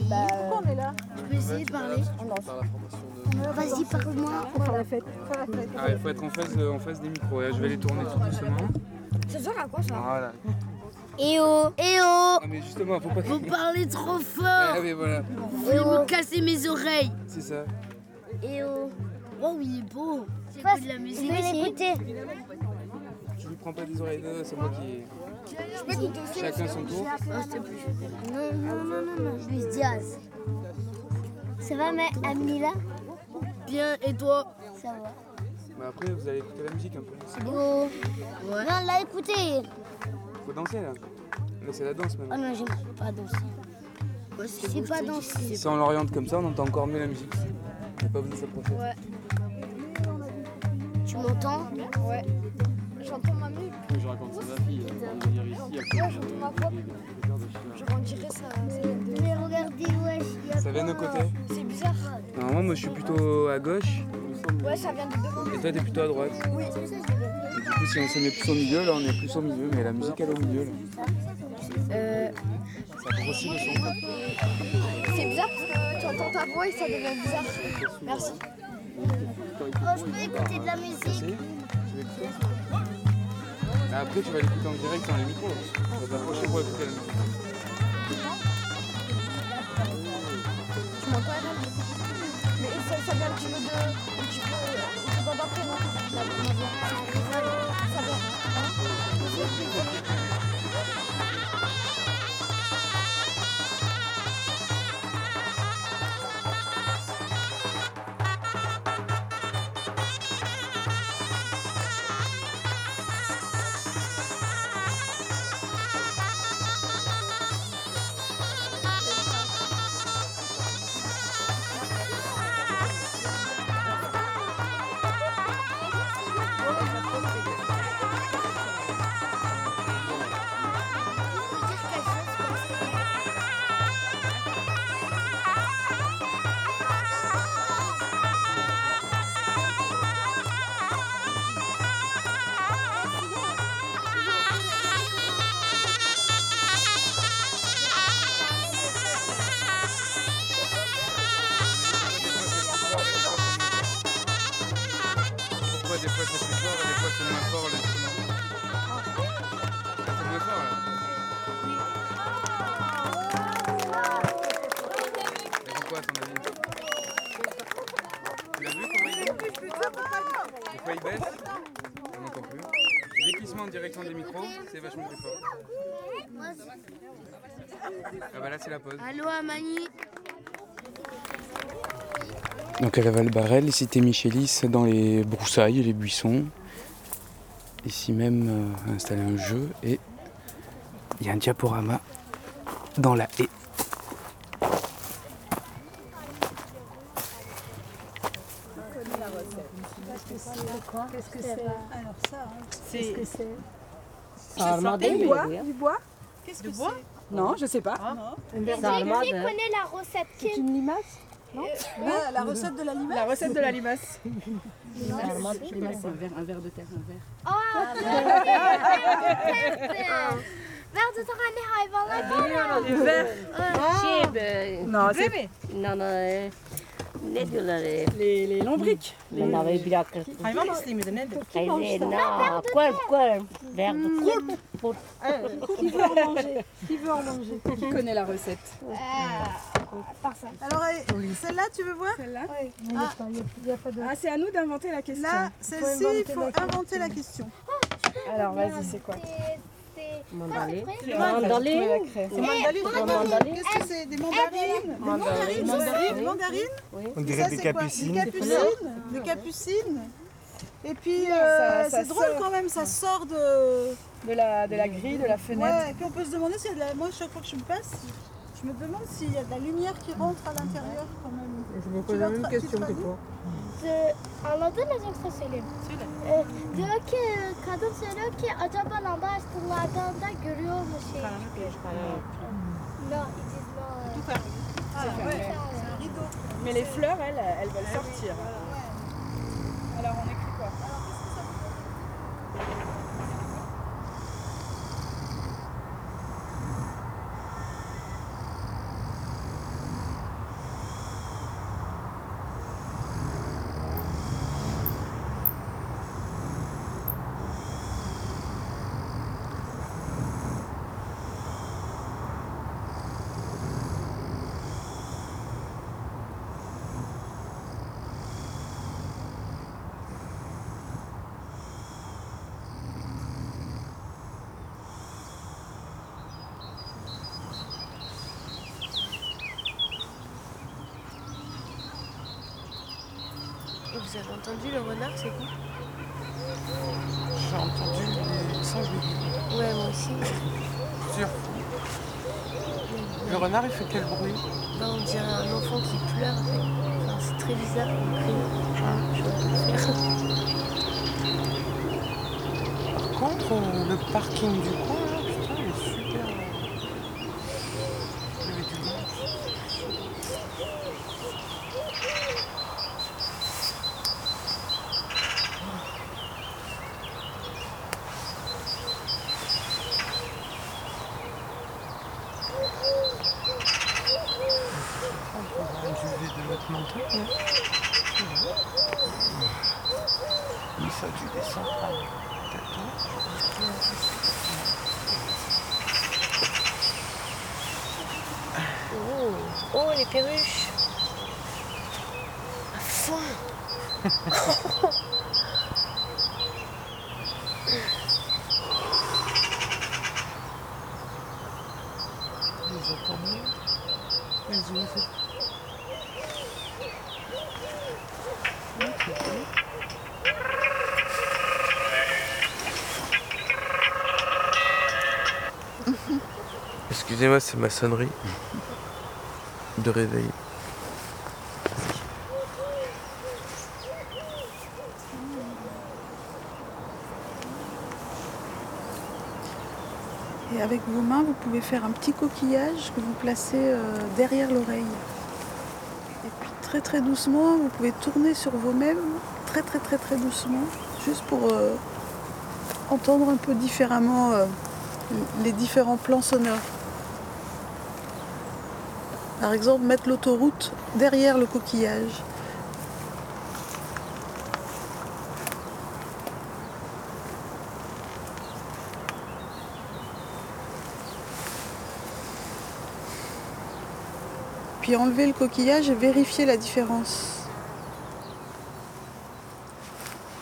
Bah, on est là je peux essayer de parler. Vas-y, parle-moi. la fête. Ah, il faut être en face, en face des micros. et Je vais les tourner tout doucement. Ça sert à quoi ça Voilà. Eh oh Eh oh Ah, mais justement, faut pas Vous parlez trop fort Ah, mais voilà, Vous voulez me casser mes oreilles c'est ça. Eh oh Oh, il est beau C'est que de la musique. Je vais l'écouter. Tu lui prends pas des oreilles, non, c'est moi qui. Je peux Chacun son tour. Non, non, non, non, non. Luis Diaz. Ça va, mais Amila Bien, et toi? Ça va. Mais après, vous allez écouter la musique un peu. C'est beau. Ouais. Non, l'a écouté. Faut danser là. Là, c'est la danse Oh maintenant. non, j'aime pas danser. C'est pas danser. Si on l'oriente comme ça, on entend encore mieux la musique. N'a pas besoin de s'approcher. Ouais. Tu m'entends Ouais. J'entends ma musique. Je raconte ça à ma fille, on va venir ici. Ouais, j'entends ma voix. Je rendirais ça. Mais regardez, ouais. Ça vient de côté C'est bizarre. Normalement, moi je suis plutôt à gauche Ouais, ça vient de devant. et toi t'es plutôt à droite. Oui. Et du coup, si on se met plus au milieu, là on est plus au milieu, mais la musique elle est au milieu. Là. Euh, Ça grossit le son. c'est bizarre parce que tu entends ta voix et ça devient bizarre. Merci. Oh, je peux écouter de la musique. Mais après, tu vas l'écouter en direct dans les micros. Tu vas t'approcher pour écouter la musique. Tu m'entends Mais ça, ça vient un petit peu de. Un petit peu. D'après, non Ah bah là c'est la pause. Allô, Amani Donc à la Val-Barrel, c'était Michelis dans les broussailles et les buissons. Ici même, euh, installé un jeu et il y a un diaporama dans la haie. Qu'est-ce que c'est? Alors ça, hein, qu'est-ce que c'est? Ça remonte, Du mais bois. Du bois? Qu'est-ce que c'est Non, je sais pas. Un verre de- remonte, Qui connaît la recette C'est une limace Non Ah, la recette de la limace La recette de la limace. Remonte, limace, un verre, un verre de terre, un verre. Ah, Verre de torrent hayvanlar Du verre. Şey be. Non, c'est-? Non, non. Ne diyorlar? Les, bir dakika. Hayvan nedir? Qui veut en manger? Qui veut en manger? Qui connaît la recette? Alors, eh, celle-là, tu veux voir? Celle-là Ah. Ah, c'est à nous d'inventer la question. Là, celle-ci, il faut inventer la question. Alors, vas-y, c'est quoi? C'est Mandaline. C'est Eh, mandaline. Qu'est-ce que c'est? Des mandarines? Des Mandarine. mandarines mandarines Oui. Et On dirait des capucines. Des capucines Des capucines Et puis, euh, c'est drôle sort. quand même, ça sort de... De la, de la grille, de la fenêtre. Ouais, et puis on peut se demander s'il y a de la... Moi, chaque fois que je me passe, je me demande s'il y a de la lumière qui rentre à l'intérieur quand même. Je me pose la même question que toi. De, anladınız yoksa söyleyeyim? Söyle. Ee, diyor ki kadın söylüyor ki acaba lamba açtılardan da görüyor mu şey? Non, ils disent non. Ah, c'est ouais. fermé. Mais les fleurs, elles, elles veulent sortir. Alors, on écrit quoi? Et vous avez entendu le renard, c'est quoi J'ai entendu les singes. Ouais, moi aussi. Le renard, il fait quel bruit Bah, on dirait un enfant qui pleure. Enfin, c'est très bizarre. Ah. Par contre, le parking du coin, là, putain, il est super. euh, Il y avait du monde. On prendra un duvet de notre manteau. hein. Oui, ça a dû descendre à 14. Oh, oh, les perruches. À fond. Les attendez. Les oiseaux. Ah, c'est beau. Excusez-moi, c'est ma sonnerie de réveil. Et avec vos mains, vous pouvez faire un petit coquillage que vous placez euh, derrière l'oreille. Et puis très très doucement, vous pouvez tourner sur vous-même, très très très très doucement, juste pour euh, entendre un peu différemment euh, les différents plans sonores. Par exemple, mettre l'autoroute derrière le coquillage. Puis enlever le coquillage et vérifier la différence.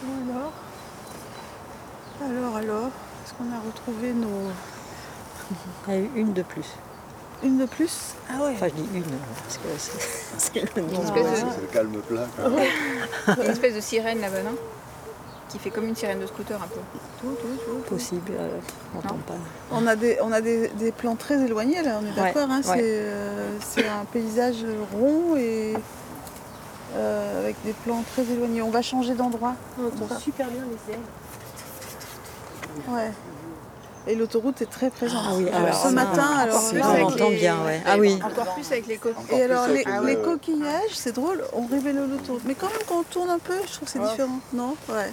Alors, alors, alors, est-ce qu'on a retrouvé nos... Une de plus. Une de plus Ah ouais Enfin, je dis une, parce que c'est- c'est le nom. C'est le calme plat. quoi. Il y a une espèce de sirène là-bas, non? Qui fait comme une sirène de scooter un peu. Tout, tout, tout. Possible, euh, on n'entend pas. On a des, on a des, des plans très éloignés là, on est Ouais, d'accord. hein, ouais. c'est, euh, c'est un paysage rond et euh, avec des plans très éloignés. On va changer d'endroit. On entend super bien les ailes. Ouais. Et l'autoroute est très présente. Ah oui, Alors, alors ce matin, on- alors on avec entend les- bien, ouais. Ah oui. Encore plus avec les côtes. Et alors les, Ah coquillages, c'est drôle, on révèle l'autoroute. Mais quand même quand on tourne un peu, je trouve que c'est Ouais. différent. Non? Ouais.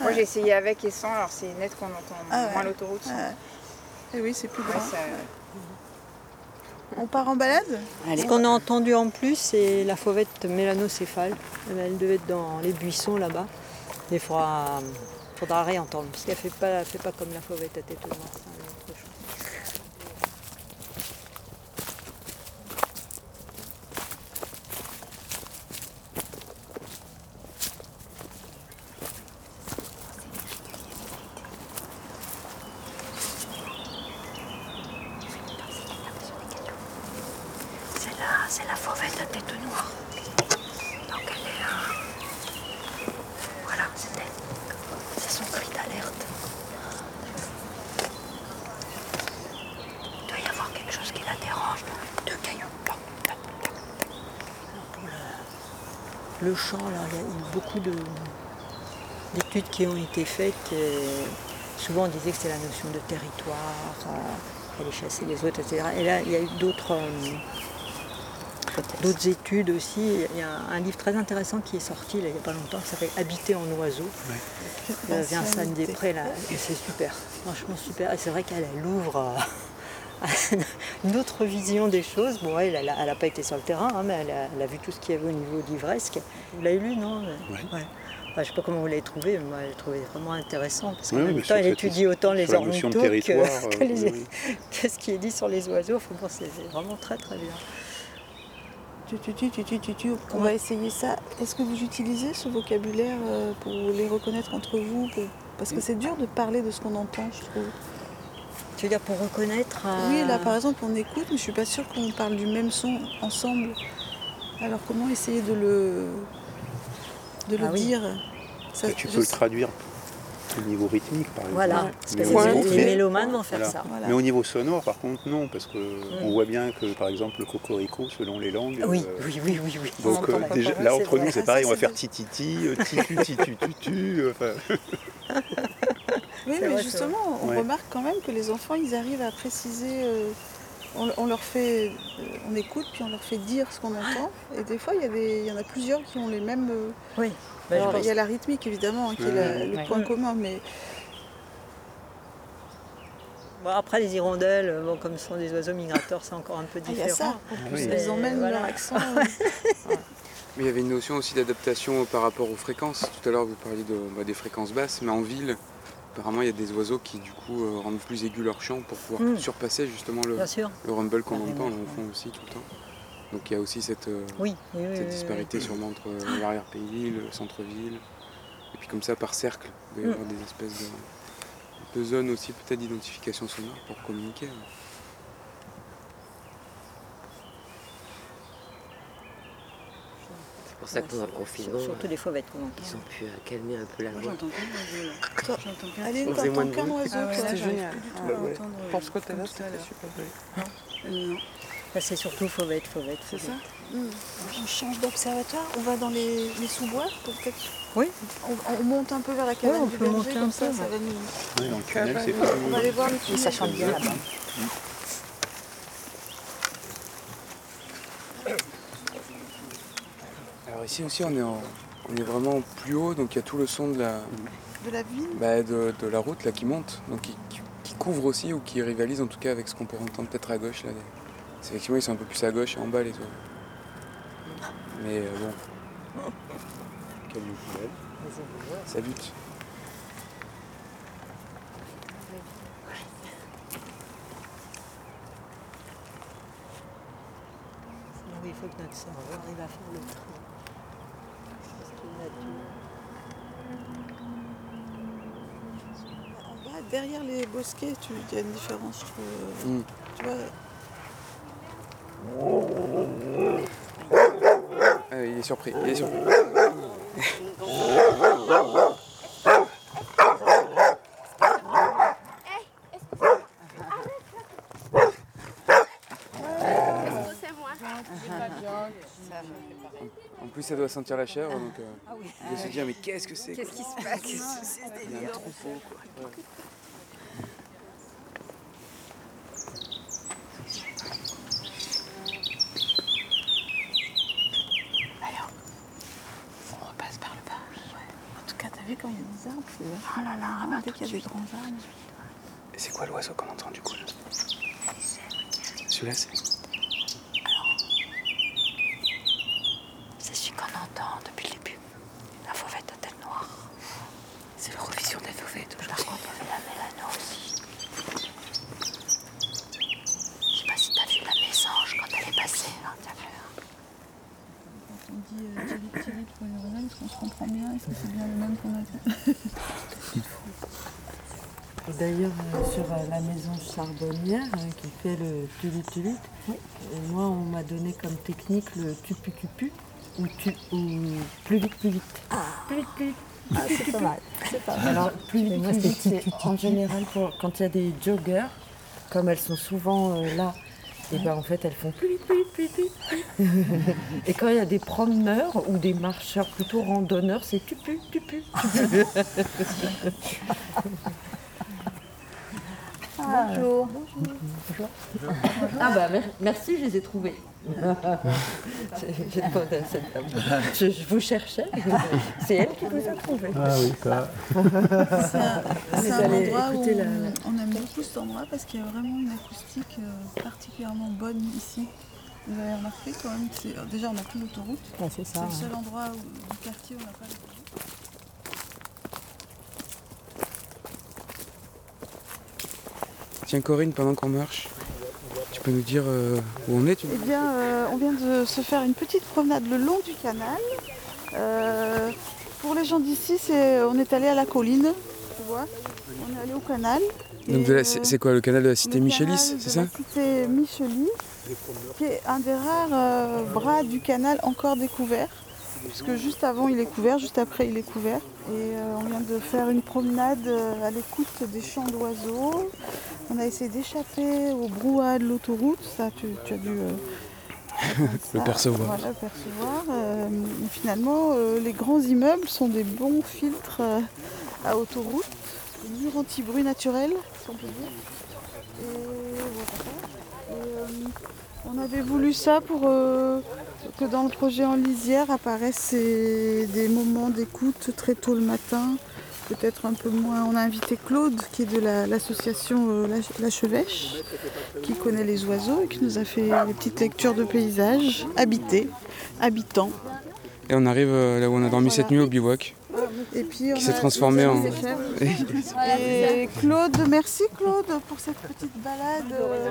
Moi j'ai essayé avec et sans, alors c'est net qu'on entend Ah ouais. moins l'autoroute. Et oui, c'est plus grand. ça- On part en balade? Ce qu'on a entendu en plus, c'est la fauvette mélanocéphale. Elle devait être dans les buissons là-bas. Il faudra, faudra réentendre, parce qu'elle ne fait pas, comme la fauvette à tête noire. ça, elle est autre chose. C'est la, c'est la fauvette à tête noire. Donc elle est. euh, Voilà, c'était. C'est son cri d'alerte. Il doit y avoir quelque chose qui la dérange. Deux cailloux. Le champ, là, il y a eu beaucoup de- d'études qui ont été faites. et souvent, on disait que c'était la notion de territoire, euh, aller chasser les autres, etc. Et là, il y a eu d'autres euh, d'autres études aussi. Il y a un livre très intéressant qui est sorti là, il n'y a pas longtemps, qui s'appelle Habiter en oiseau. Euh, Vincent Després, là, et c'est super, franchement super. Et c'est vrai qu'elle elle ouvre euh, une autre vision des choses. Bon, elle n'a pas été sur le terrain, hein, mais elle a, elle a vu tout ce qu'il y avait au niveau d'Ivresque. Vous l'avez lu, non? Ouais. Enfin, je ne sais pas comment vous l'avez trouvé, mais moi, je l'ai trouvé vraiment intéressant. Parce qu'en Oui, même temps, elle étudie autant les ornithos que, territoire, que euh, les- oui, que ce qui est dit sur les oiseaux. Enfin, bon, c'est c'est vraiment très très bien. Tu, tu, tu, tu, tu, tu, tu. On va essayer ça. Est-ce que vous utilisez ce vocabulaire euh, pour les reconnaître entre vous pour- Parce que c'est dur de parler de ce qu'on entend, je trouve. Tu veux dire pour reconnaître euh, Oui, là par exemple, on écoute, mais je suis pas sûre qu'on parle du même son ensemble. Alors comment essayer de le, de le Ah oui. dire Ça, tu peux le traduire au niveau rythmique, par exemple. Voilà, parce que Mais les- niveau- mélomanes vont faire ça. Voilà. Mais au niveau sonore, par contre, non, parce qu'on Mm. voit bien que, par exemple, le cocorico, selon les langues. Oui, euh, oui, oui, oui, oui. Donc, On euh, déjà, là, entre vrai. nous, c'est Ah, pareil, on va faire tititi, euh, titu, titu, tutu. Enfin, Oui, mais justement, on remarque quand même que les enfants, ils arrivent à préciser. Euh, on, on leur fait, euh, on écoute, puis on leur fait dire ce qu'on entend. Et des fois, il y, a des- il y en a plusieurs qui ont les mêmes. euh, Oui. Alors, pense- il y a la rythmique évidemment, hein, qui est la- le Ouais. point Ouais. commun, mais Bon, après, les hirondelles, bon, comme ce sont des oiseaux migrateurs, c'est encore un peu Ah, il y a différent. ça. En Ah plus, oui. elles emmènent Voilà. leur accent. Mais il y avait une notion aussi d'adaptation par rapport aux fréquences. Tout à l'heure, vous parliez de, bah, des fréquences basses, mais en ville, apparemment, il y a des oiseaux qui, du coup, euh, rendent plus aigu leur chant pour pouvoir Mm. surpasser justement le, rumble qu'on Carrément, entend, au fond aussi, tout le temps. Donc il y a aussi cette, euh, Oui, oui, oui, cette oui, disparité sûrement entre euh, l'arrière-pays, le centre-ville. Et puis comme ça, par cercle, il y Mm. avoir des espèces de, de zones aussi peut-être d'identification sonore pour communiquer. hein. C'est pour ça que pendant le confinement, Surtout les fauvettes qu'on entend. ils ont pu euh, calmer un peu la voix. J'entends qu'un oiseau de t'entends qu'un oiseau Ah génial. tout Ah euh, Pour ce côté-là, c'était super joli. Non. Là, c'est surtout fauvette, fauvette. C'est ça On change d'observatoire, on va dans les, les sous-bois pour peut-être. Oui. On, on monte un peu vers la cabane on du peut berger, monter comme un ça, peu, ça va nous. Ouais, dans le tunnel, c'est On va aller voir le tunnel. ça chante bien là-bas. Ici aussi, on est, en- on est vraiment plus haut, donc il y a tout le son de la, De la ville? bah, de, de la route là, qui monte, donc qui, qui- qui couvre aussi ou qui rivalise en tout cas avec ce qu'on peut entendre peut-être à gauche. Là. C'est Effectivement, ils sont un peu plus à gauche et en bas les oiseaux. Mais euh, bon, Camion poubelle. ça. Alors, il faut que notre cerveau arrive à faire le. Derrière les bosquets, tu- il y a une différence, je trouve. Mm. Tu vois, Ah, il est surpris, il est surpris. En plus, ça doit sentir la chèvre, donc euh, il doit se dire mais qu'est-ce que c'est Qu'est-ce qui se passe? Qu'est-ce que c'est, ce Il y a un délire troupeau quoi. Ouais. on repasse par le bas. En tout cas, t'as vu quand il y a des arbres, c'est y a grands arbres. Et c'est quoi l'oiseau qu'on entend du coup là? Celui-là. C'est celui qu'on entend depuis le début. La fauvette à tête noire. C'est l'Eurovision des fauvettes aujourd'hui. Par contre, il y avait la mélano aussi. Je sais pas si t'as vu la mésange quand elle est passée à l'intérieur. Quand on dit euh, Tilly Tilly pour les oiseaux, est-ce qu'on se comprend bien Est-ce que c'est bien le même qu'on a Et D'ailleurs, euh, sur euh, la maison charbonnière hein, qui fait le tulutulut, euh, moi, on m'a donné comme technique le tupu-cupu ou, tu, ou plus vite, plus vite. Plus vite, plus vite. Ah, c'est pas mal. Pas mal. Alors, plus Et vite, moi, plus c'est vite, c'est en général pour, quand il y a des joggers, comme elles sont souvent euh, là, et ben en fait elles font plus vite, plus vite, plus vite, plus vite. Et quand il y a des promeneurs ou des marcheurs plutôt randonneurs, c'est tupu, tupu, tupu. Bonjour. Bonjour. Ah bah mer- merci, je les ai trouvés. Je, je vous cherchais. C'est elle qui vous a trouvés. Ah oui, ça. C'est un, endroit où la- on, aime beaucoup cet endroit parce qu'il y a vraiment une acoustique euh, particulièrement bonne ici. Vous avez remarqué quand même, euh, déjà on n'a plus l'autoroute. Ouais, c'est ça, le ouais. seul endroit où- du quartier où on n'a pas l'autoroute. Tiens Corinne, pendant qu'on marche, tu peux nous dire euh, où on est tu... Eh bien, euh, on vient de se faire une petite promenade le long du canal. Euh, pour les gens d'ici, c'est, on est allé à la colline, tu vois. On est allé au canal. Donc Et, de la- c'est c'est quoi le canal de la cité Michelis, c'est de ça la cité Michelis, qui est un des rares bras du canal encore découvert. Puisque juste avant il est couvert, juste après il est couvert. Et euh, on vient de faire une promenade euh, à l'écoute des chants d'oiseaux. On a essayé d'échapper au brouhaha de l'autoroute, ça tu, tu as dû euh, Le percevoir. Voilà, percevoir. Euh, et finalement, les grands immeubles sont des bons filtres à autoroute, des murs anti-bruit naturels, si on peut dire. Et voilà. Et, on avait voulu ça pour euh, que dans le projet en lisière apparaissent des moments d'écoute très tôt le matin, peut-être un peu moins. On a invité Claude, qui est de la- l'association euh, la, La Chevêche, qui connaît les oiseaux et qui nous a fait des petites lectures de paysages habités, habitants. Et on arrive euh, là où on a dormi cette nuit au bivouac. Et puis on Qui s'est a- transformé en- Et Claude, merci Claude pour cette petite balade. euh,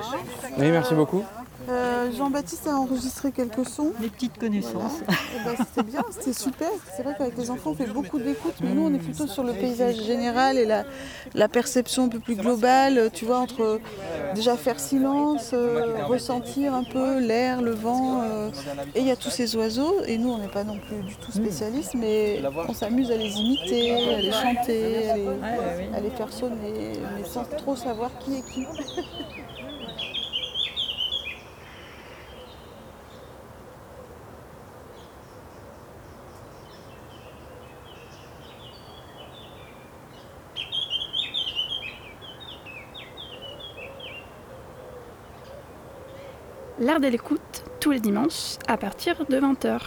Oui, merci beaucoup. euh, Jean-Baptiste a enregistré quelques sons. Des petites connaissances. Eh ben, c'était bien, c'était super. C'est vrai qu'avec les enfants, on fait beaucoup d'écoute, mais nous, on est plutôt sur le paysage général et la, la perception un peu plus globale, tu vois, entre déjà faire silence, euh, ressentir un peu l'air, le vent. euh, et il y a tous ces oiseaux, et nous, on n'est pas non plus du tout spécialistes, mais on s'amuse à les imiter, à les chanter, à les, à les faire sonner, mais sans trop savoir qui est qui. L'art de l'écoute, tous les dimanches, à partir de 20h.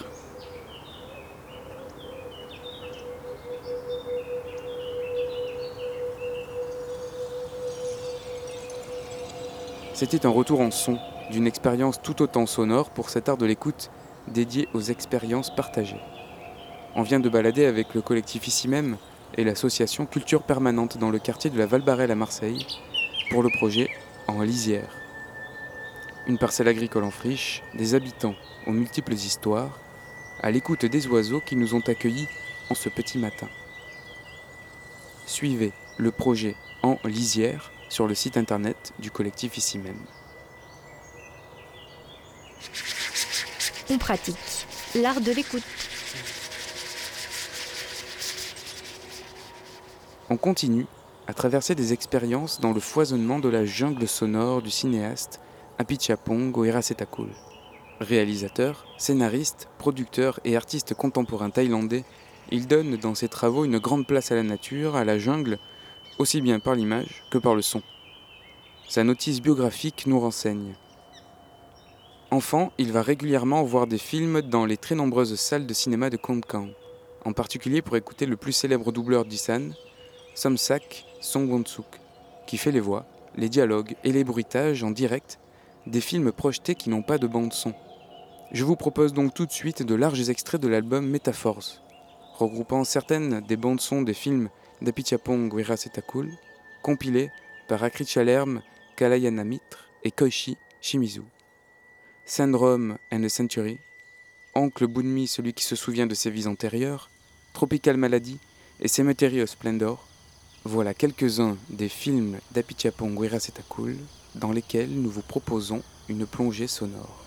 C'était un retour en son d'une expérience tout autant sonore pour cet art de l'écoute dédié aux expériences partagées. On vient de balader avec le collectif ici même et l'association Culture Permanente dans le quartier de la Valbarelle à Marseille pour le projet En lisière. Une parcelle agricole en friche, des habitants aux multiples histoires, à l'écoute des oiseaux qui nous ont accueillis en ce petit matin. Suivez le projet En lisière sur le site internet du collectif ici même. On pratique l'art de l'écoute. On continue à traverser des expériences dans le foisonnement de la jungle sonore du cinéaste Apichatpong Weerasethakul. Réalisateur, scénariste, producteur et artiste contemporain thaïlandais, il donne dans ses travaux une grande place à la nature, à la jungle, aussi bien par l'image que par le son. Sa notice biographique nous renseigne. Enfant, il va régulièrement voir des films dans les très nombreuses salles de cinéma de Konkang, en particulier pour écouter le plus célèbre doubleur d'Isan, Somsak Songwon-suk, qui fait les voix, les dialogues et les bruitages en direct des films projetés qui n'ont pas de bande-son. Je vous propose donc tout de suite de larges extraits de l'album Métaphores, regroupant certaines des bandes-sons des films d'Apichatpong Weerasethakul, compilés par Akrit Chalerme, Kalayana Mitre et Koichi Shimizu. Syndrome and a Century, Oncle Bunmi, celui qui se souvient de ses vies antérieures, Tropical Malady et Cemetery of Splendor, voilà quelques-uns des films d'Apichatpong Weerasethakul dans lesquels nous vous proposons une plongée sonore.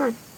on.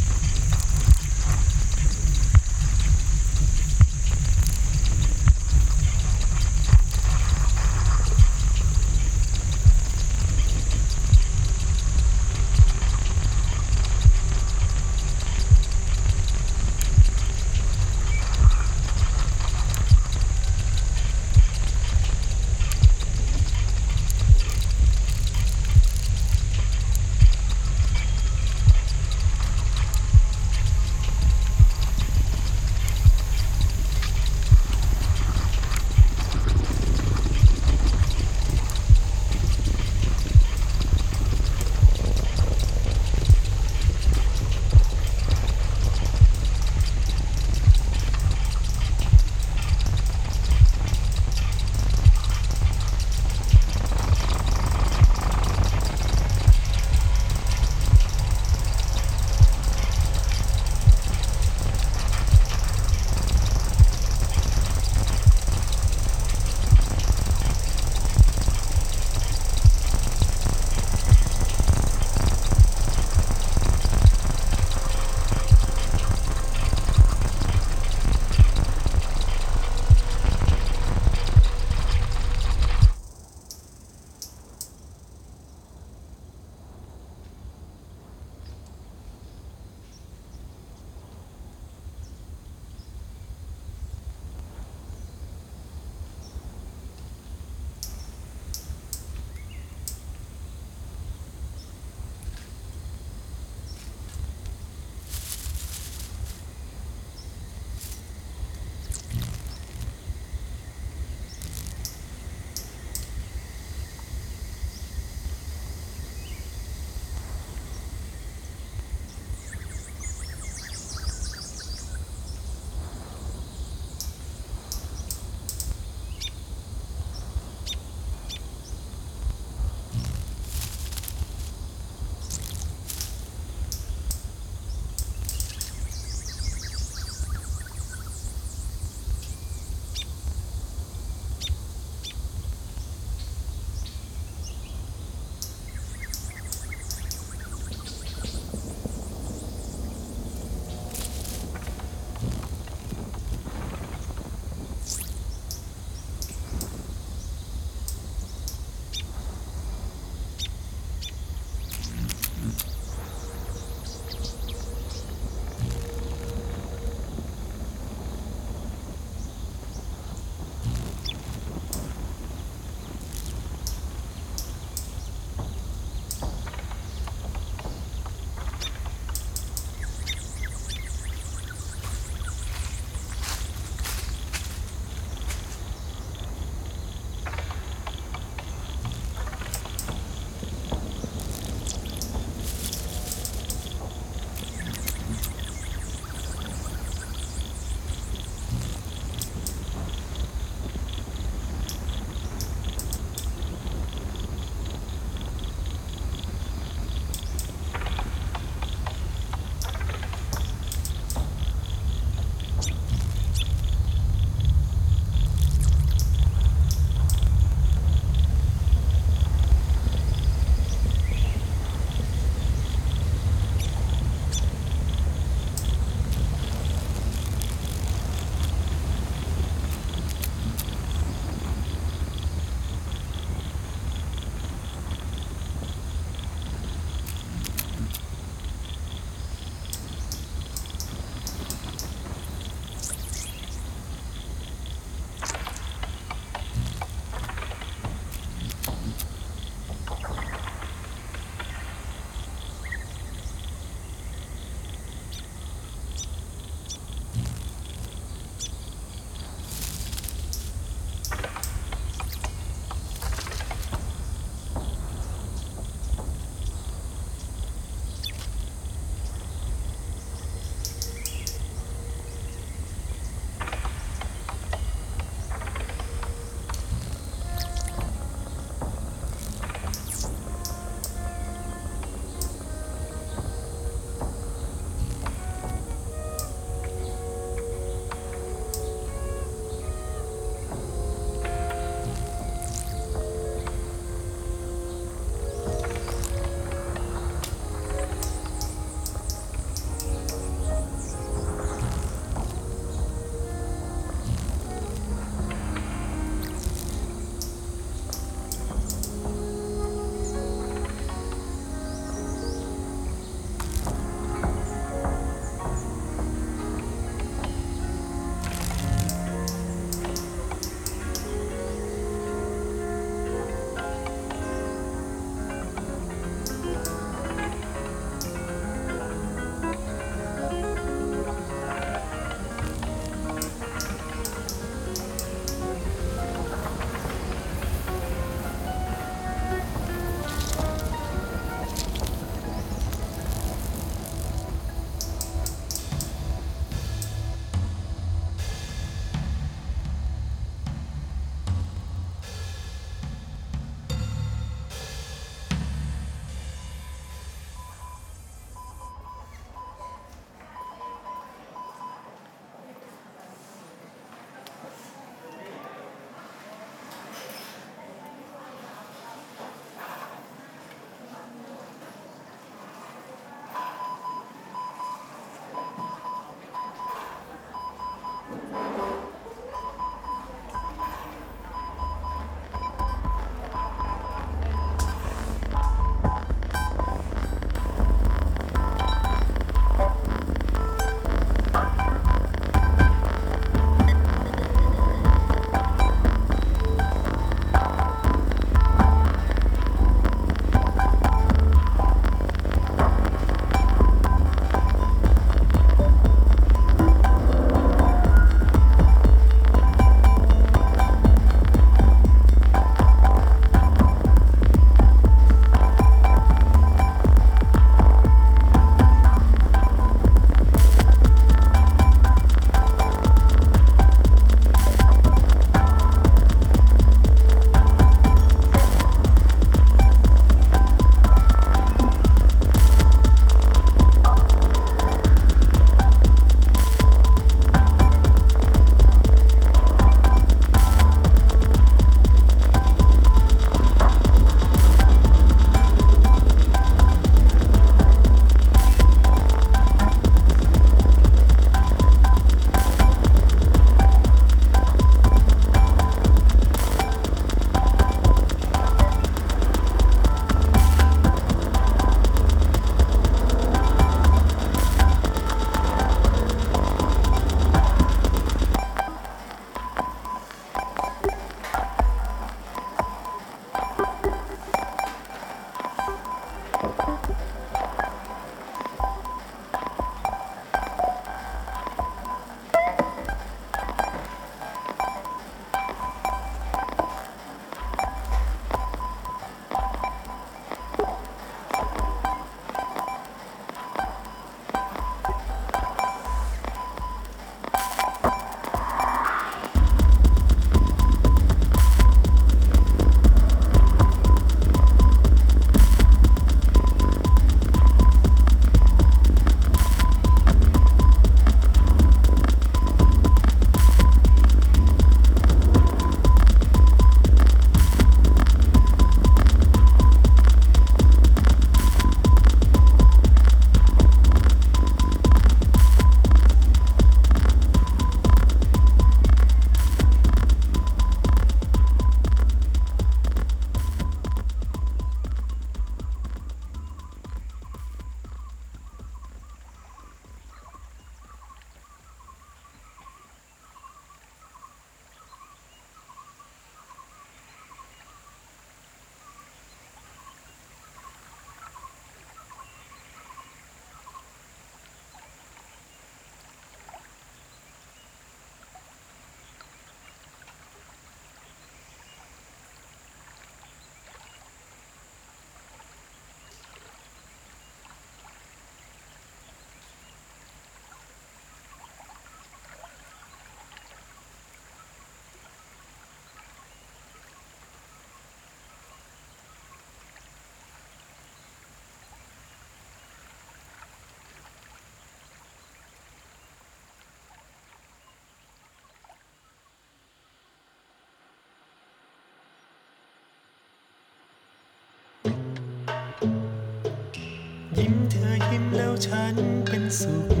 ฉันเป็นสุข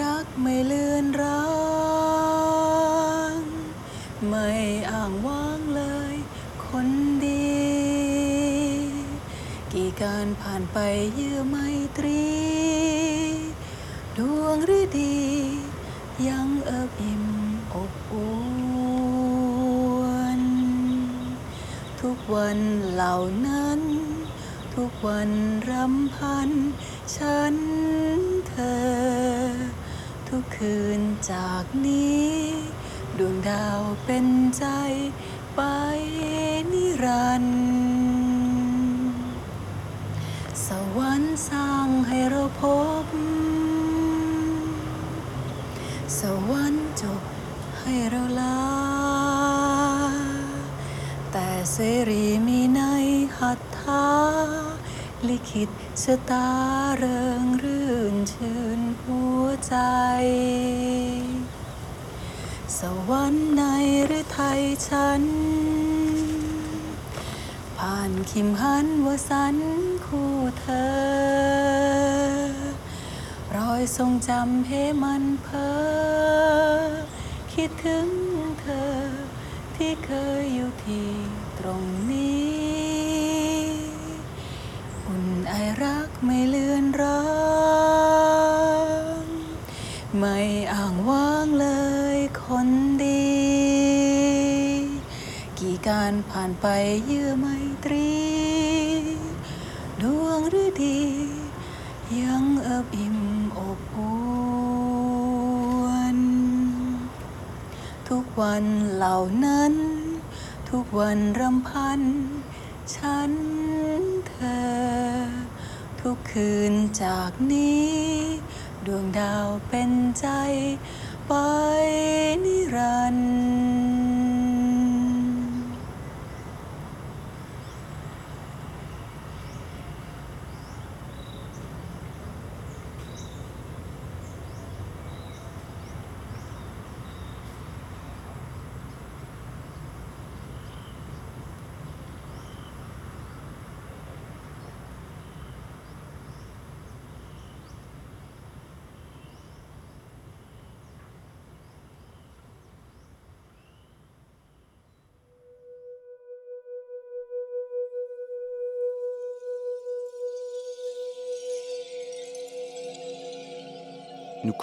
รักไม่เลือนรางไม่อ้างว้างเลยคนดี กี่การผ่านไปเยื่อไมตรี ดวงฤดี ยังเอิบอิ่มอบอุ่นทุกวันเหล่านั้น ทุกวันรำพันฉันเธอ ทุก คืนจากนี้ ดวงดาวเป็นใจไปนิรันดร์สวรรค์สร้างให้เราพบ สวรรค์จบให้เราลา แต่เสรีมีในหัตถาลิขิตชะตาเริงรื่นชื่ ใจ สวรรค์ในหรือไทยฉัน ผ่านคิมหันวสันคู่เธอ รอยทรงจำให้มันเพ้อคิดถึงเธอ ที่เคยอยู่ที่ตรงนี้ อุ่นไอรักไม่เลือนราารผ่านไปเยื่อไมตรี ดวงฤดี ยังเอิบอิ่มอบอุ่นทุกวันเหล่านั้น ทุกวันรำพัน ฉันเธอ ทุกคืนจากนี้ ดวงดาวเป็นใจ ไปนิรันดร์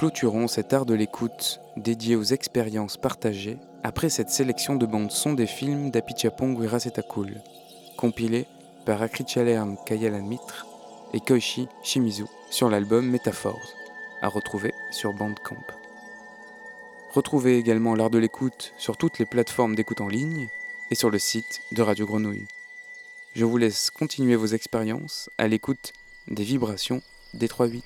clôturons cet art de l'écoute dédié aux expériences partagées après cette sélection de bandes son des films d'Apichapong Wirasetakul, compilés par Akrichalerm Kayalan Mitre et Koichi Shimizu sur l'album Métaphores, à retrouver sur Bandcamp. Retrouvez également l'art de l'écoute sur toutes les plateformes d'écoute en ligne et sur le site de Radio Grenouille. Je vous laisse continuer vos expériences à l'écoute des vibrations des 3-8.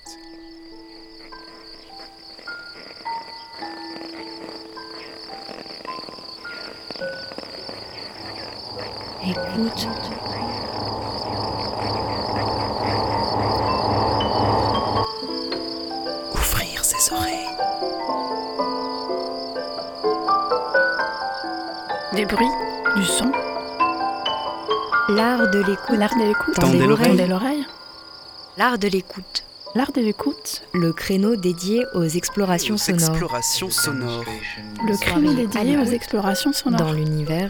Écoute. Ouvrir ses oreilles. Des bruits, du son. L'art de l'écoute. L'art de l'écoute. Tendez l'oreille. Tendez l'oreille. L'art de l'écoute. L'art de l'écoute. Le créneau dédié aux explorations sonores. Exploration sonore. Le créneau dédié aux explorations sonores. Dans l'univers